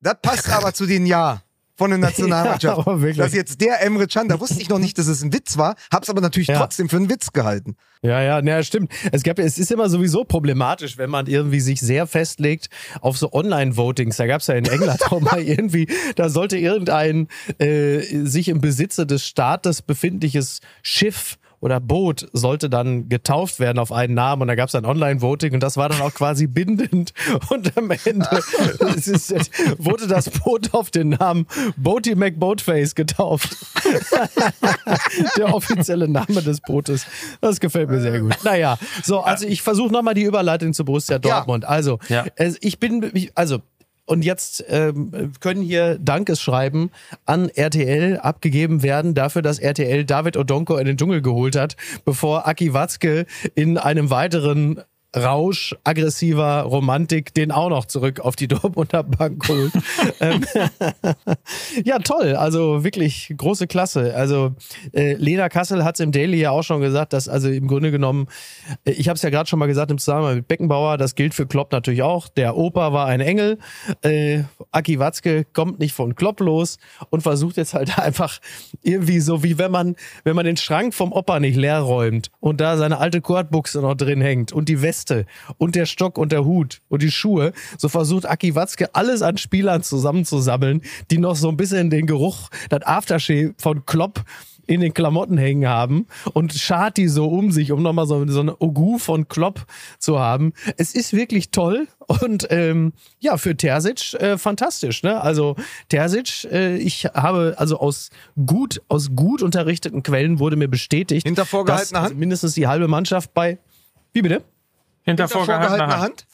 das passt aber zu den Ja von der Nationalmannschaft. Ja, das ist jetzt der Emre Can, da wusste ich noch nicht, dass es ein Witz war, hab's aber natürlich ja. trotzdem für einen Witz gehalten.
Ja, ja, naja, stimmt. Es gab, es ist immer sowieso problematisch, wenn man irgendwie sich sehr festlegt auf so Online-Votings. Da gab's ja in England auch mal irgendwie, da sollte irgendein äh, sich im Besitze des Staates befindliches Schiff oder Boot sollte dann getauft werden auf einen Namen und da gab es ein Online-Voting und das war dann auch quasi bindend und am Ende ist, wurde das Boot auf den Namen Boaty McBoatface getauft. Der offizielle Name des Bootes. Das gefällt mir sehr gut. Naja, so, also ich versuche nochmal die Überleitung zu Borussia Dortmund. Also, ja. ich bin, also und jetzt ähm, können hier Dankesschreiben an RTL abgegeben werden dafür, dass RTL David Odonko in den Dschungel geholt hat, bevor Aki Watzke in einem weiteren Rausch aggressiver Romantik den auch noch zurück auf die Dortmunder Bank holt. Ähm, ja, toll. Also wirklich große Klasse. Also äh, Lena Kassel hat es im Daily ja auch schon gesagt, dass also im Grunde genommen, äh, ich habe es ja gerade schon mal gesagt im Zusammenhang mit Beckenbauer, das gilt für Klopp natürlich auch. Der Opa war ein Engel. Äh, Aki Watzke kommt nicht von Klopp los und versucht jetzt halt einfach irgendwie so wie wenn man, wenn man den Schrank vom Opa nicht leer räumt und da seine alte Kordbuchse noch drin hängt und die Weste Weste und der Stock und der Hut und die Schuhe, so versucht Aki Watzke alles an Spielern zusammenzusammeln, die noch so ein bisschen den Geruch, das Aftershave von Klopp in den Klamotten hängen haben und schart die so um sich, um nochmal so, so eine Ogu von Klopp zu haben. Es ist wirklich toll und ähm, ja, für Terzic äh, fantastisch. Ne? Also Terzic, äh, ich habe also aus gut, aus gut unterrichteten Quellen wurde mir bestätigt,
Hinter vorgehaltener
dass Hand? mindestens die halbe Mannschaft bei... Wie bitte?
Hinter, vorgehaltener Hand?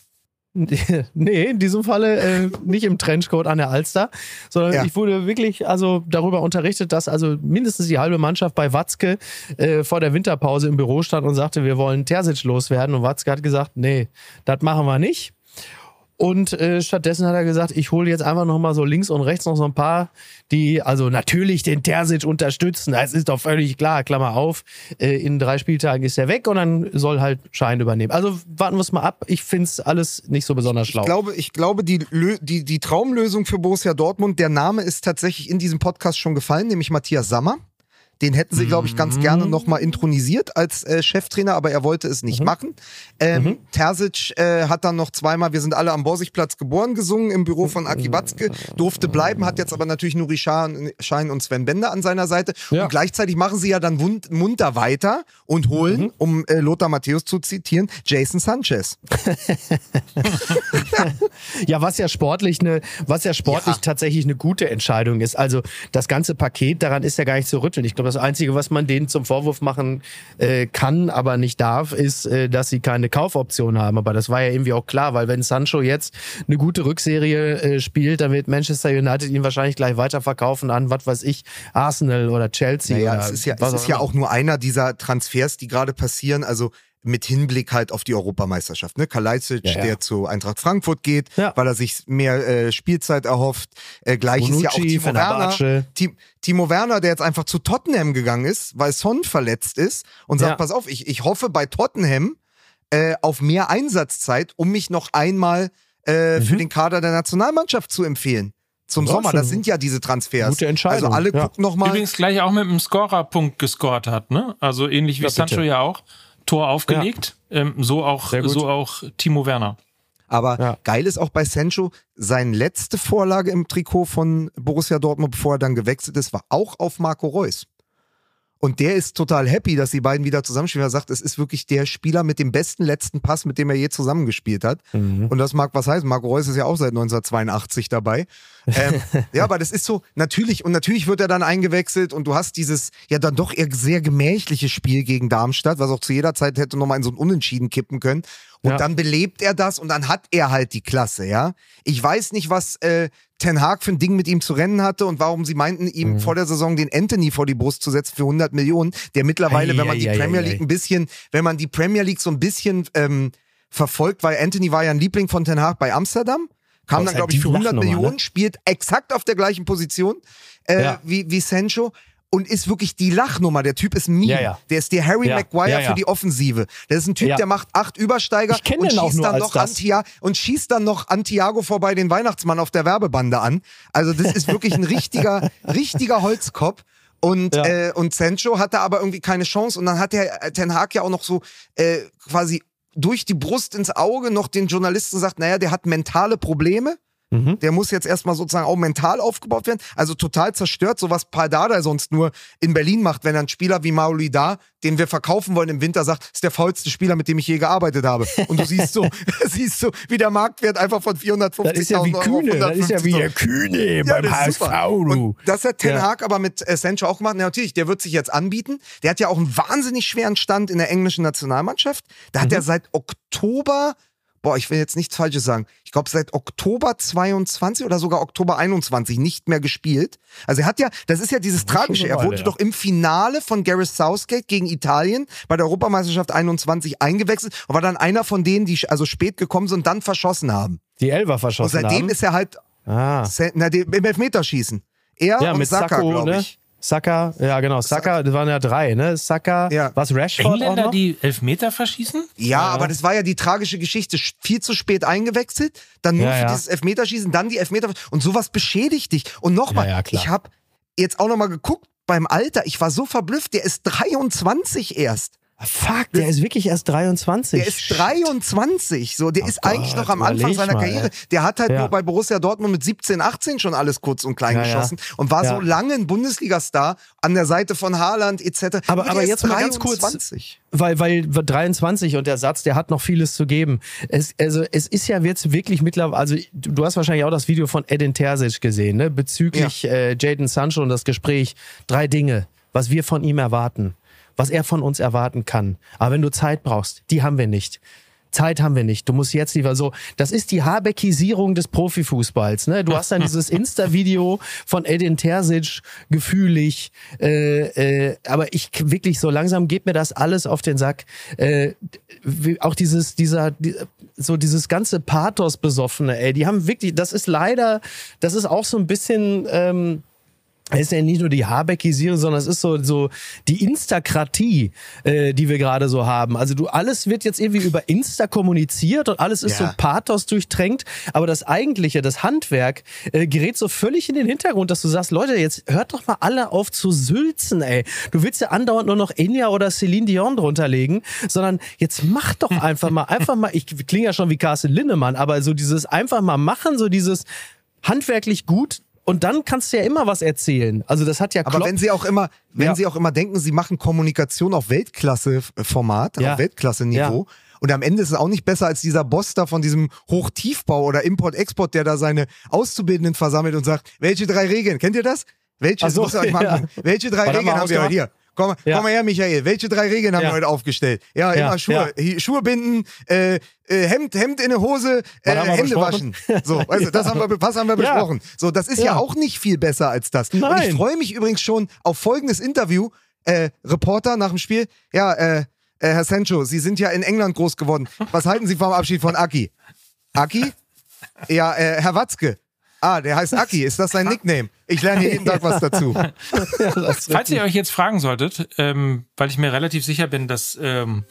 nee, in diesem Falle äh, nicht im Trenchcoat an der Alster, sondern ja. ich wurde wirklich also darüber unterrichtet, dass also mindestens die halbe Mannschaft bei Watzke äh, vor der Winterpause im Büro stand und sagte, wir wollen Terzic loswerden. Und Watzke hat gesagt, nee, das machen wir nicht. Und äh, stattdessen hat er gesagt, ich hole jetzt einfach nochmal so links und rechts noch so ein paar, die also natürlich den Terzic unterstützen. Das ist doch völlig klar, Klammer auf. Äh, in drei Spieltagen ist er weg und dann soll halt Schein übernehmen. Also warten wir es mal ab. Ich finde es alles nicht so besonders schlau.
Ich glaube, ich glaube die, die, die Traumlösung für Borussia Dortmund, der Name ist tatsächlich in diesem Podcast schon gefallen, nämlich Matthias Sammer. Den hätten sie, glaube ich, ganz mhm. gerne nochmal intronisiert als äh, Cheftrainer, aber er wollte es nicht mhm. machen. Ähm, mhm. Terzic äh, hat dann noch zweimal Wir sind alle am Borsigplatz geboren gesungen im Büro von Aki Watzke, durfte bleiben, hat jetzt aber natürlich nur Richard Schein und Sven Bender an seiner Seite. Ja. Und gleichzeitig machen sie ja dann munter weiter und holen, mhm. um äh, Lothar Matthäus zu zitieren, Jason Sanchez.
ja, was ja sportlich eine, was ja sportlich ja. tatsächlich eine gute Entscheidung ist. Also das ganze Paket daran ist ja gar nicht zu rütteln. Ich glaube, das Einzige, was man denen zum Vorwurf machen äh, kann, aber nicht darf, ist, äh, dass sie keine Kaufoption haben. Aber das war ja irgendwie auch klar, weil wenn Sancho jetzt eine gute Rückserie äh, spielt, dann wird Manchester United ihn wahrscheinlich gleich weiterverkaufen an, was weiß ich, Arsenal oder Chelsea.
Naja,
oder
es ist ja, es ist ja auch nur einer dieser Transfers, die gerade passieren. Also mit Hinblick halt auf die Europameisterschaft. Ne? Kalajdzic, ja, ja. der zu Eintracht Frankfurt geht, ja. weil er sich mehr äh, Spielzeit erhofft. Äh, gleich ist ja auch Timo Werner. Timo Werner, der jetzt einfach zu Tottenham gegangen ist, weil Son verletzt ist und sagt, pass auf, ich, ich hoffe bei Tottenham äh, auf mehr Einsatzzeit, um mich noch einmal äh, mhm. für den Kader der Nationalmannschaft zu empfehlen zum Sommer. Das sind ja diese Transfers.
Gute Entscheidung.
Also alle ja. gucken nochmal.
Übrigens gleich auch mit einem Scorerpunkt gescored hat, ne? Also ähnlich wie ja, Sancho ja auch. Tor aufgelegt. Ja. Ähm, so auch, so auch Timo Werner.
Aber ja. geil ist auch bei Sancho, seine letzte Vorlage im Trikot von Borussia Dortmund, bevor er dann gewechselt ist, war auch auf Marco Reus. Und der ist total happy, dass die beiden wieder zusammenspielen. Er sagt, es ist wirklich der Spieler mit dem besten letzten Pass, mit dem er je zusammengespielt hat. Mhm. Und das mag was heißen. Marco Reus ist ja auch seit 1982 dabei. Ähm, ja, aber das ist so, natürlich, und natürlich wird er dann eingewechselt und du hast dieses ja dann doch eher sehr gemächliche Spiel gegen Darmstadt, was auch zu jeder Zeit hätte nochmal in so ein Unentschieden kippen können. Und ja. dann belebt er das und dann hat er halt die Klasse, ja. Ich weiß nicht, was äh, Ten Hag für ein Ding mit ihm zu rennen hatte und warum sie meinten, ihm mhm. vor der Saison den Anthony vor die Brust zu setzen für 100 Millionen, der mittlerweile, ei, wenn man ei, die ei, Premier League ein bisschen, wenn man die Premier League so ein bisschen ähm, verfolgt, weil Anthony war ja ein Liebling von Ten Hag bei Amsterdam, kam dann, glaube ich, für 100 Millionen, ne? spielt exakt auf der gleichen Position äh, ja. wie, wie Sancho und ist wirklich die Lachnummer. Der Typ ist Meme. Ja, ja. Der ist der Harry ja, Maguire für die Offensive. Der ist ein Typ, der macht acht Übersteiger und schießt dann noch Antia und schießt dann noch Antiago vorbei den Weihnachtsmann auf der Werbebande an. Also das ist wirklich ein richtiger, richtiger Holzkopf. Und, äh, und Sancho hatte aber irgendwie keine Chance. Und dann hat der äh, Ten Hag ja auch noch so äh, quasi durch die Brust ins Auge noch den Journalisten gesagt, naja, der hat mentale Probleme. Mhm. Der muss jetzt erstmal sozusagen auch mental aufgebaut werden. Also total zerstört, so was Paldada sonst nur in Berlin macht, wenn ein Spieler wie Mauli da, den wir verkaufen wollen im Winter, sagt, ist der faulste Spieler, mit dem ich je gearbeitet habe. Und du siehst so, siehst so, wie der Marktwert einfach von 450.000
das ist ja wie Kühne, Das ist ja wie der Kühne ja, beim HSV.
Und das hat Ten Hag ja. aber mit äh, Sancho auch gemacht. Ja, natürlich, der wird sich jetzt anbieten. Der hat ja auch einen wahnsinnig schweren Stand in der englischen Nationalmannschaft. Da hat mhm. er seit Oktober boah, ich will jetzt nichts Falsches sagen. Ich glaube, seit Oktober 22 oder sogar Oktober 21 nicht mehr gespielt. Also er hat ja, das ist ja dieses Tragische. Er wurde ja. doch im Finale von Gareth Southgate gegen Italien bei der Europameisterschaft 21 eingewechselt und war dann einer von denen, die also spät gekommen sind und dann verschossen haben.
Die Elfer verschossen
haben. Und seitdem
haben.
ist er halt ah. na, im Elfmeterschießen. Er ja, und mit Saka, glaube ne?
Saka, ja genau, Saka, das waren ja drei, ne? Saka, ja. was Rashford
Engländer,
auch noch?
die Elfmeter verschießen?
Ja, ja, aber das war ja die tragische Geschichte. Viel zu spät eingewechselt, dann nur ja, für dieses Elfmeterschießen, dann die Elfmeter und sowas beschädigt dich. Und nochmal, ja, ich habe jetzt auch nochmal geguckt beim Alter, ich war so verblüfft, der ist 23 erst.
Fuck, der ist wirklich erst 23.
Der ist 23, so, der oh ist Gott, eigentlich noch am Anfang seiner mal, Karriere. Der hat halt ja. nur bei Borussia Dortmund mit 17, 18 schon alles kurz und klein ja, geschossen ja. und war so lange ein Bundesliga-Star an der Seite von Haaland etc.
Aber, aber jetzt 23. mal ganz kurz, weil, weil 23 und der Satz, der hat noch vieles zu geben. Es, also es ist ja jetzt wirklich mittlerweile, also du hast wahrscheinlich auch das Video von Edin Terzic gesehen, ne? bezüglich äh, Jaden Sancho und das Gespräch. Drei Dinge, was wir von ihm erwarten was er von uns erwarten kann. Aber wenn du Zeit brauchst, die haben wir nicht. Zeit haben wir nicht. Du musst jetzt lieber so. Das ist die Habeckisierung des Profifußballs. Ne? Du hast dann dieses Insta-Video von Edin Terzic, gefühlig. Äh, äh, aber ich wirklich so langsam geht mir das alles auf den Sack. Äh, auch dieses, dieser, die, so dieses ganze Pathos besoffene. Ey, die haben wirklich. Das ist leider. Das ist auch so ein bisschen. Ähm, ist ja nicht nur die Habeckisierung, sondern es ist so, so die Instakratie, äh, die wir gerade so haben. Also du, alles wird jetzt irgendwie über Insta kommuniziert und alles ist ja. so Pathos durchtränkt, aber das eigentliche, das Handwerk, äh, gerät so völlig in den Hintergrund, dass du sagst, Leute, jetzt hört doch mal alle auf zu sülzen, ey. Du willst ja andauernd nur noch Enya oder Celine Dion drunter legen, sondern jetzt mach doch einfach mal, einfach mal, ich klinge ja schon wie Carsten Linnemann, aber so dieses einfach mal machen, so dieses handwerklich gut und dann kannst du ja immer was erzählen. Also das hat ja
Klopp Aber wenn sie auch immer, wenn ja. sie auch immer denken, sie machen Kommunikation auf Weltklasse-Format, ja. auf Weltklasse-Niveau. Ja. Und am Ende ist es auch nicht besser als dieser Boss da von diesem Hochtiefbau oder Import-Export, der da seine Auszubildenden versammelt und sagt, welche drei Regeln, kennt ihr das? Welche, so, ja. welche drei Warte Regeln haben wir hier? Komm, ja. komm mal her, Michael. Welche drei Regeln haben wir heute aufgestellt? Ja, immer Schuhe. Schuhe binden, äh, äh, Hemd, Hemd in der Hose, äh, Hände waschen. So, also, das haben wir, was haben wir besprochen? So, das ist ja. auch nicht viel besser als das. Nein. Und ich freue mich übrigens schon auf folgendes Interview. Äh, Reporter nach dem Spiel. Ja, äh, äh, Herr Sancho, Sie sind ja in England groß geworden. Was halten Sie vom Abschied von Aki? Aki? Ja, äh, Herr Watzke. Ah, der heißt Aki. Ist das sein Nickname? Ich lerne hier jeden Tag was dazu.
Falls ihr euch jetzt fragen solltet, ähm, weil ich mir relativ sicher bin, dass ähm,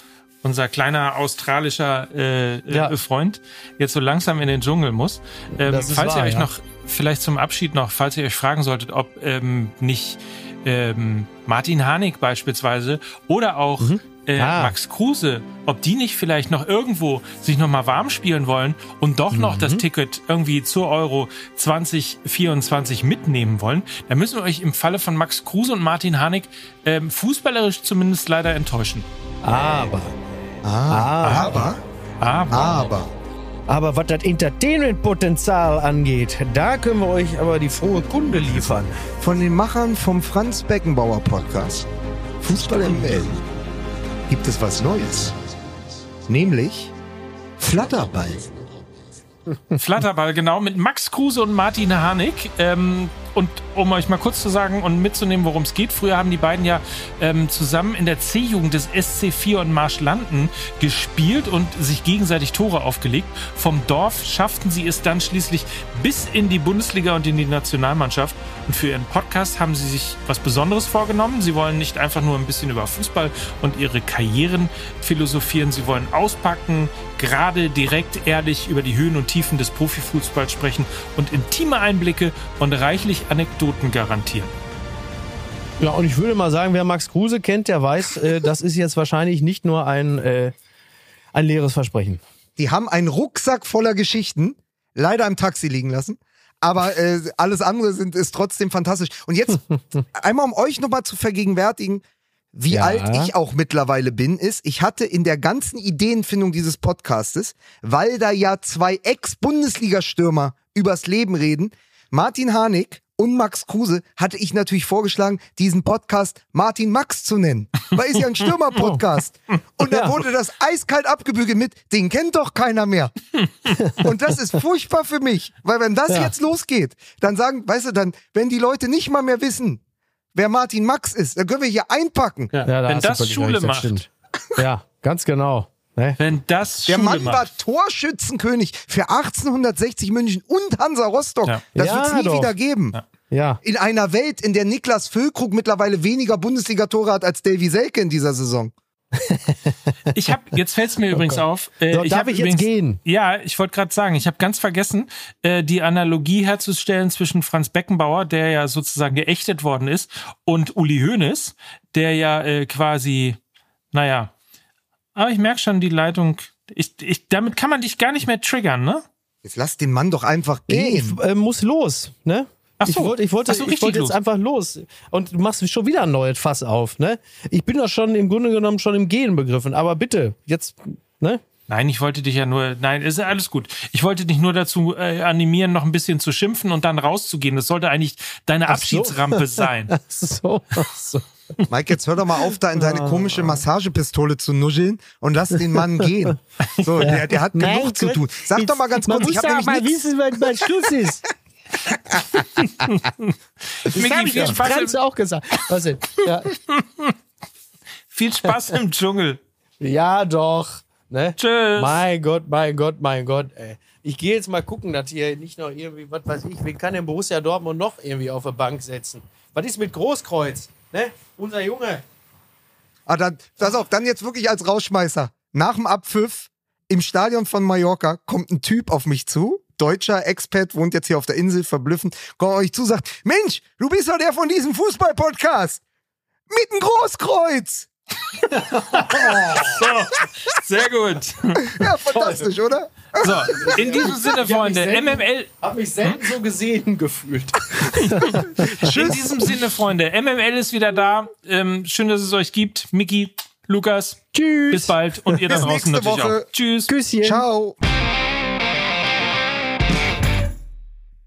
unser kleiner australischer äh, äh ja. Freund jetzt so langsam in den Dschungel muss. Ähm, falls wahr, ihr euch ja. noch vielleicht zum Abschied noch, falls ihr euch fragen solltet, ob ähm, nicht ähm, Martin Harnik beispielsweise oder auch mhm. Äh, ah. Max Kruse, ob die nicht vielleicht noch irgendwo sich noch mal warm spielen wollen und doch noch mhm. das Ticket irgendwie zur Euro 2024 mitnehmen wollen, dann müssen wir euch im Falle von Max Kruse und Martin Harnik ähm, fußballerisch zumindest leider enttäuschen.
Aber
Ah, aber,
aber, aber, aber was das Entertainment-Potenzial angeht, da können wir euch aber die frohe Kunde liefern.
Von den Machern vom Franz Beckenbauer Podcast Fußball ML gibt es was Neues. Nämlich Flatterball.
Flatterball, genau, mit Max Kruse und Martin Harnik. Ähm, und um euch mal kurz zu sagen und mitzunehmen, worum es geht, früher haben die beiden ja ähm, zusammen in der C-Jugend des SC4 und Marschlanden gespielt und sich gegenseitig Tore aufgelegt. Vom Dorf schafften sie es dann schließlich bis in die Bundesliga und in die Nationalmannschaft. Und für ihren Podcast haben sie sich was Besonderes vorgenommen. Sie wollen nicht einfach nur ein bisschen über Fußball und ihre Karrieren philosophieren. Sie wollen auspacken, gerade direkt ehrlich über die Höhen und Tiefen des Profifußballs sprechen und intime Einblicke und reichlich Anekdoten garantieren.
Ja, und ich würde mal sagen, wer Max Kruse kennt, der weiß, äh, das ist jetzt wahrscheinlich nicht nur ein, äh, ein leeres Versprechen.
Die haben einen Rucksack voller Geschichten leider im Taxi liegen lassen. Aber äh, alles andere sind, ist trotzdem fantastisch. Und jetzt einmal, um euch nochmal zu vergegenwärtigen, wie ja. alt ich auch mittlerweile bin, ist, ich hatte in der ganzen Ideenfindung dieses Podcastes, weil da ja zwei Ex-Bundesliga-Stürmer übers Leben reden, Martin Harnik und Max Kruse hatte ich natürlich vorgeschlagen, diesen Podcast Martin Max zu nennen. Weil ist ja ein Stürmer-Podcast. Und da wurde das eiskalt abgebügelt mit, den kennt doch keiner mehr. Und das ist furchtbar für mich. Weil wenn das ja. jetzt losgeht, dann sagen, weißt du, dann, wenn die Leute nicht mal mehr wissen, wer Martin Max ist, dann können wir hier einpacken.
Ja, da wenn das Schule macht.
Ja, ganz genau.
Ne? Wenn das
Der Mann macht. war Torschützenkönig für 1860 München und Hansa Rostock. Ja. Das ja, wird es nie doch. wieder geben. Ja.
ja.
In einer Welt, in der Niklas Füllkrug mittlerweile weniger Bundesliga-Tore hat als Davy Selke in dieser Saison.
Ich habe jetzt fällt es mir oh übrigens Gott. auf.
Äh, so, ich darf ich übrigens, jetzt gehen?
Ja, ich wollte gerade sagen, ich habe ganz vergessen, äh, die Analogie herzustellen zwischen Franz Beckenbauer, der ja sozusagen geächtet worden ist, und Uli Hoeneß, der ja äh, quasi, naja, aber ich merke schon, die Leitung, ich, ich, damit kann man dich gar nicht mehr triggern, ne?
Jetzt lass den Mann doch einfach gehen.
Ich äh, muss los, ne? Ach so. Ich wollte, ich wollte, so, ich wollte jetzt los. einfach los. Und du machst schon wieder ein neues Fass auf, ne? Ich bin doch schon im Grunde genommen schon im Gehen begriffen, aber bitte, jetzt, ne?
Nein, ich wollte dich ja nur, nein, ist alles gut. Ich wollte dich nur dazu äh, animieren, noch ein bisschen zu schimpfen und dann rauszugehen. Das sollte eigentlich deine Abschiedsrampe so. sein.
Ach so, ach so.
Mike, jetzt hör doch mal auf, da in deine komische Massagepistole zu nuscheln und lass den Mann gehen. So, der, der hat genug Nein, zu tun. Sag doch mal ganz kurz,
ich habe nämlich mal nix. wissen, wann mein Schluss ist. das habe ich viel Spaß auch gesagt. Was denn? Ja.
Viel Spaß im Dschungel.
Ja, doch. Ne?
Tschüss.
Mein Gott, mein Gott, mein Gott, ey. Ich gehe jetzt mal gucken, dass hier nicht noch irgendwie, was weiß ich, wen kann denn Borussia Dortmund noch irgendwie auf der Bank setzen? Was ist mit Großkreuz? Ne? Unser Junge.
Ah, dann, pass auf, dann jetzt wirklich als Rausschmeißer. Nach dem Abpfiff im Stadion von Mallorca kommt ein Typ auf mich zu, deutscher Expat, wohnt jetzt hier auf der Insel, verblüffend, kommt euch zu, sagt, Mensch, du bist doch der von diesem Fußball-Podcast. Mit einem Großkreuz.
so, sehr gut.
Ja, fantastisch, oder?
So, in diesem Sinne, Freunde,
ich
MML.
Hab mich selten so gesehen gefühlt.
in diesem Sinne, Freunde, MML ist wieder da. Ähm, schön, dass es euch gibt. Miki, Lukas.
Tschüss.
Bis bald. Und ihr da draußen natürlich Woche. auch. Tschüss.
Küsschen.
Ciao.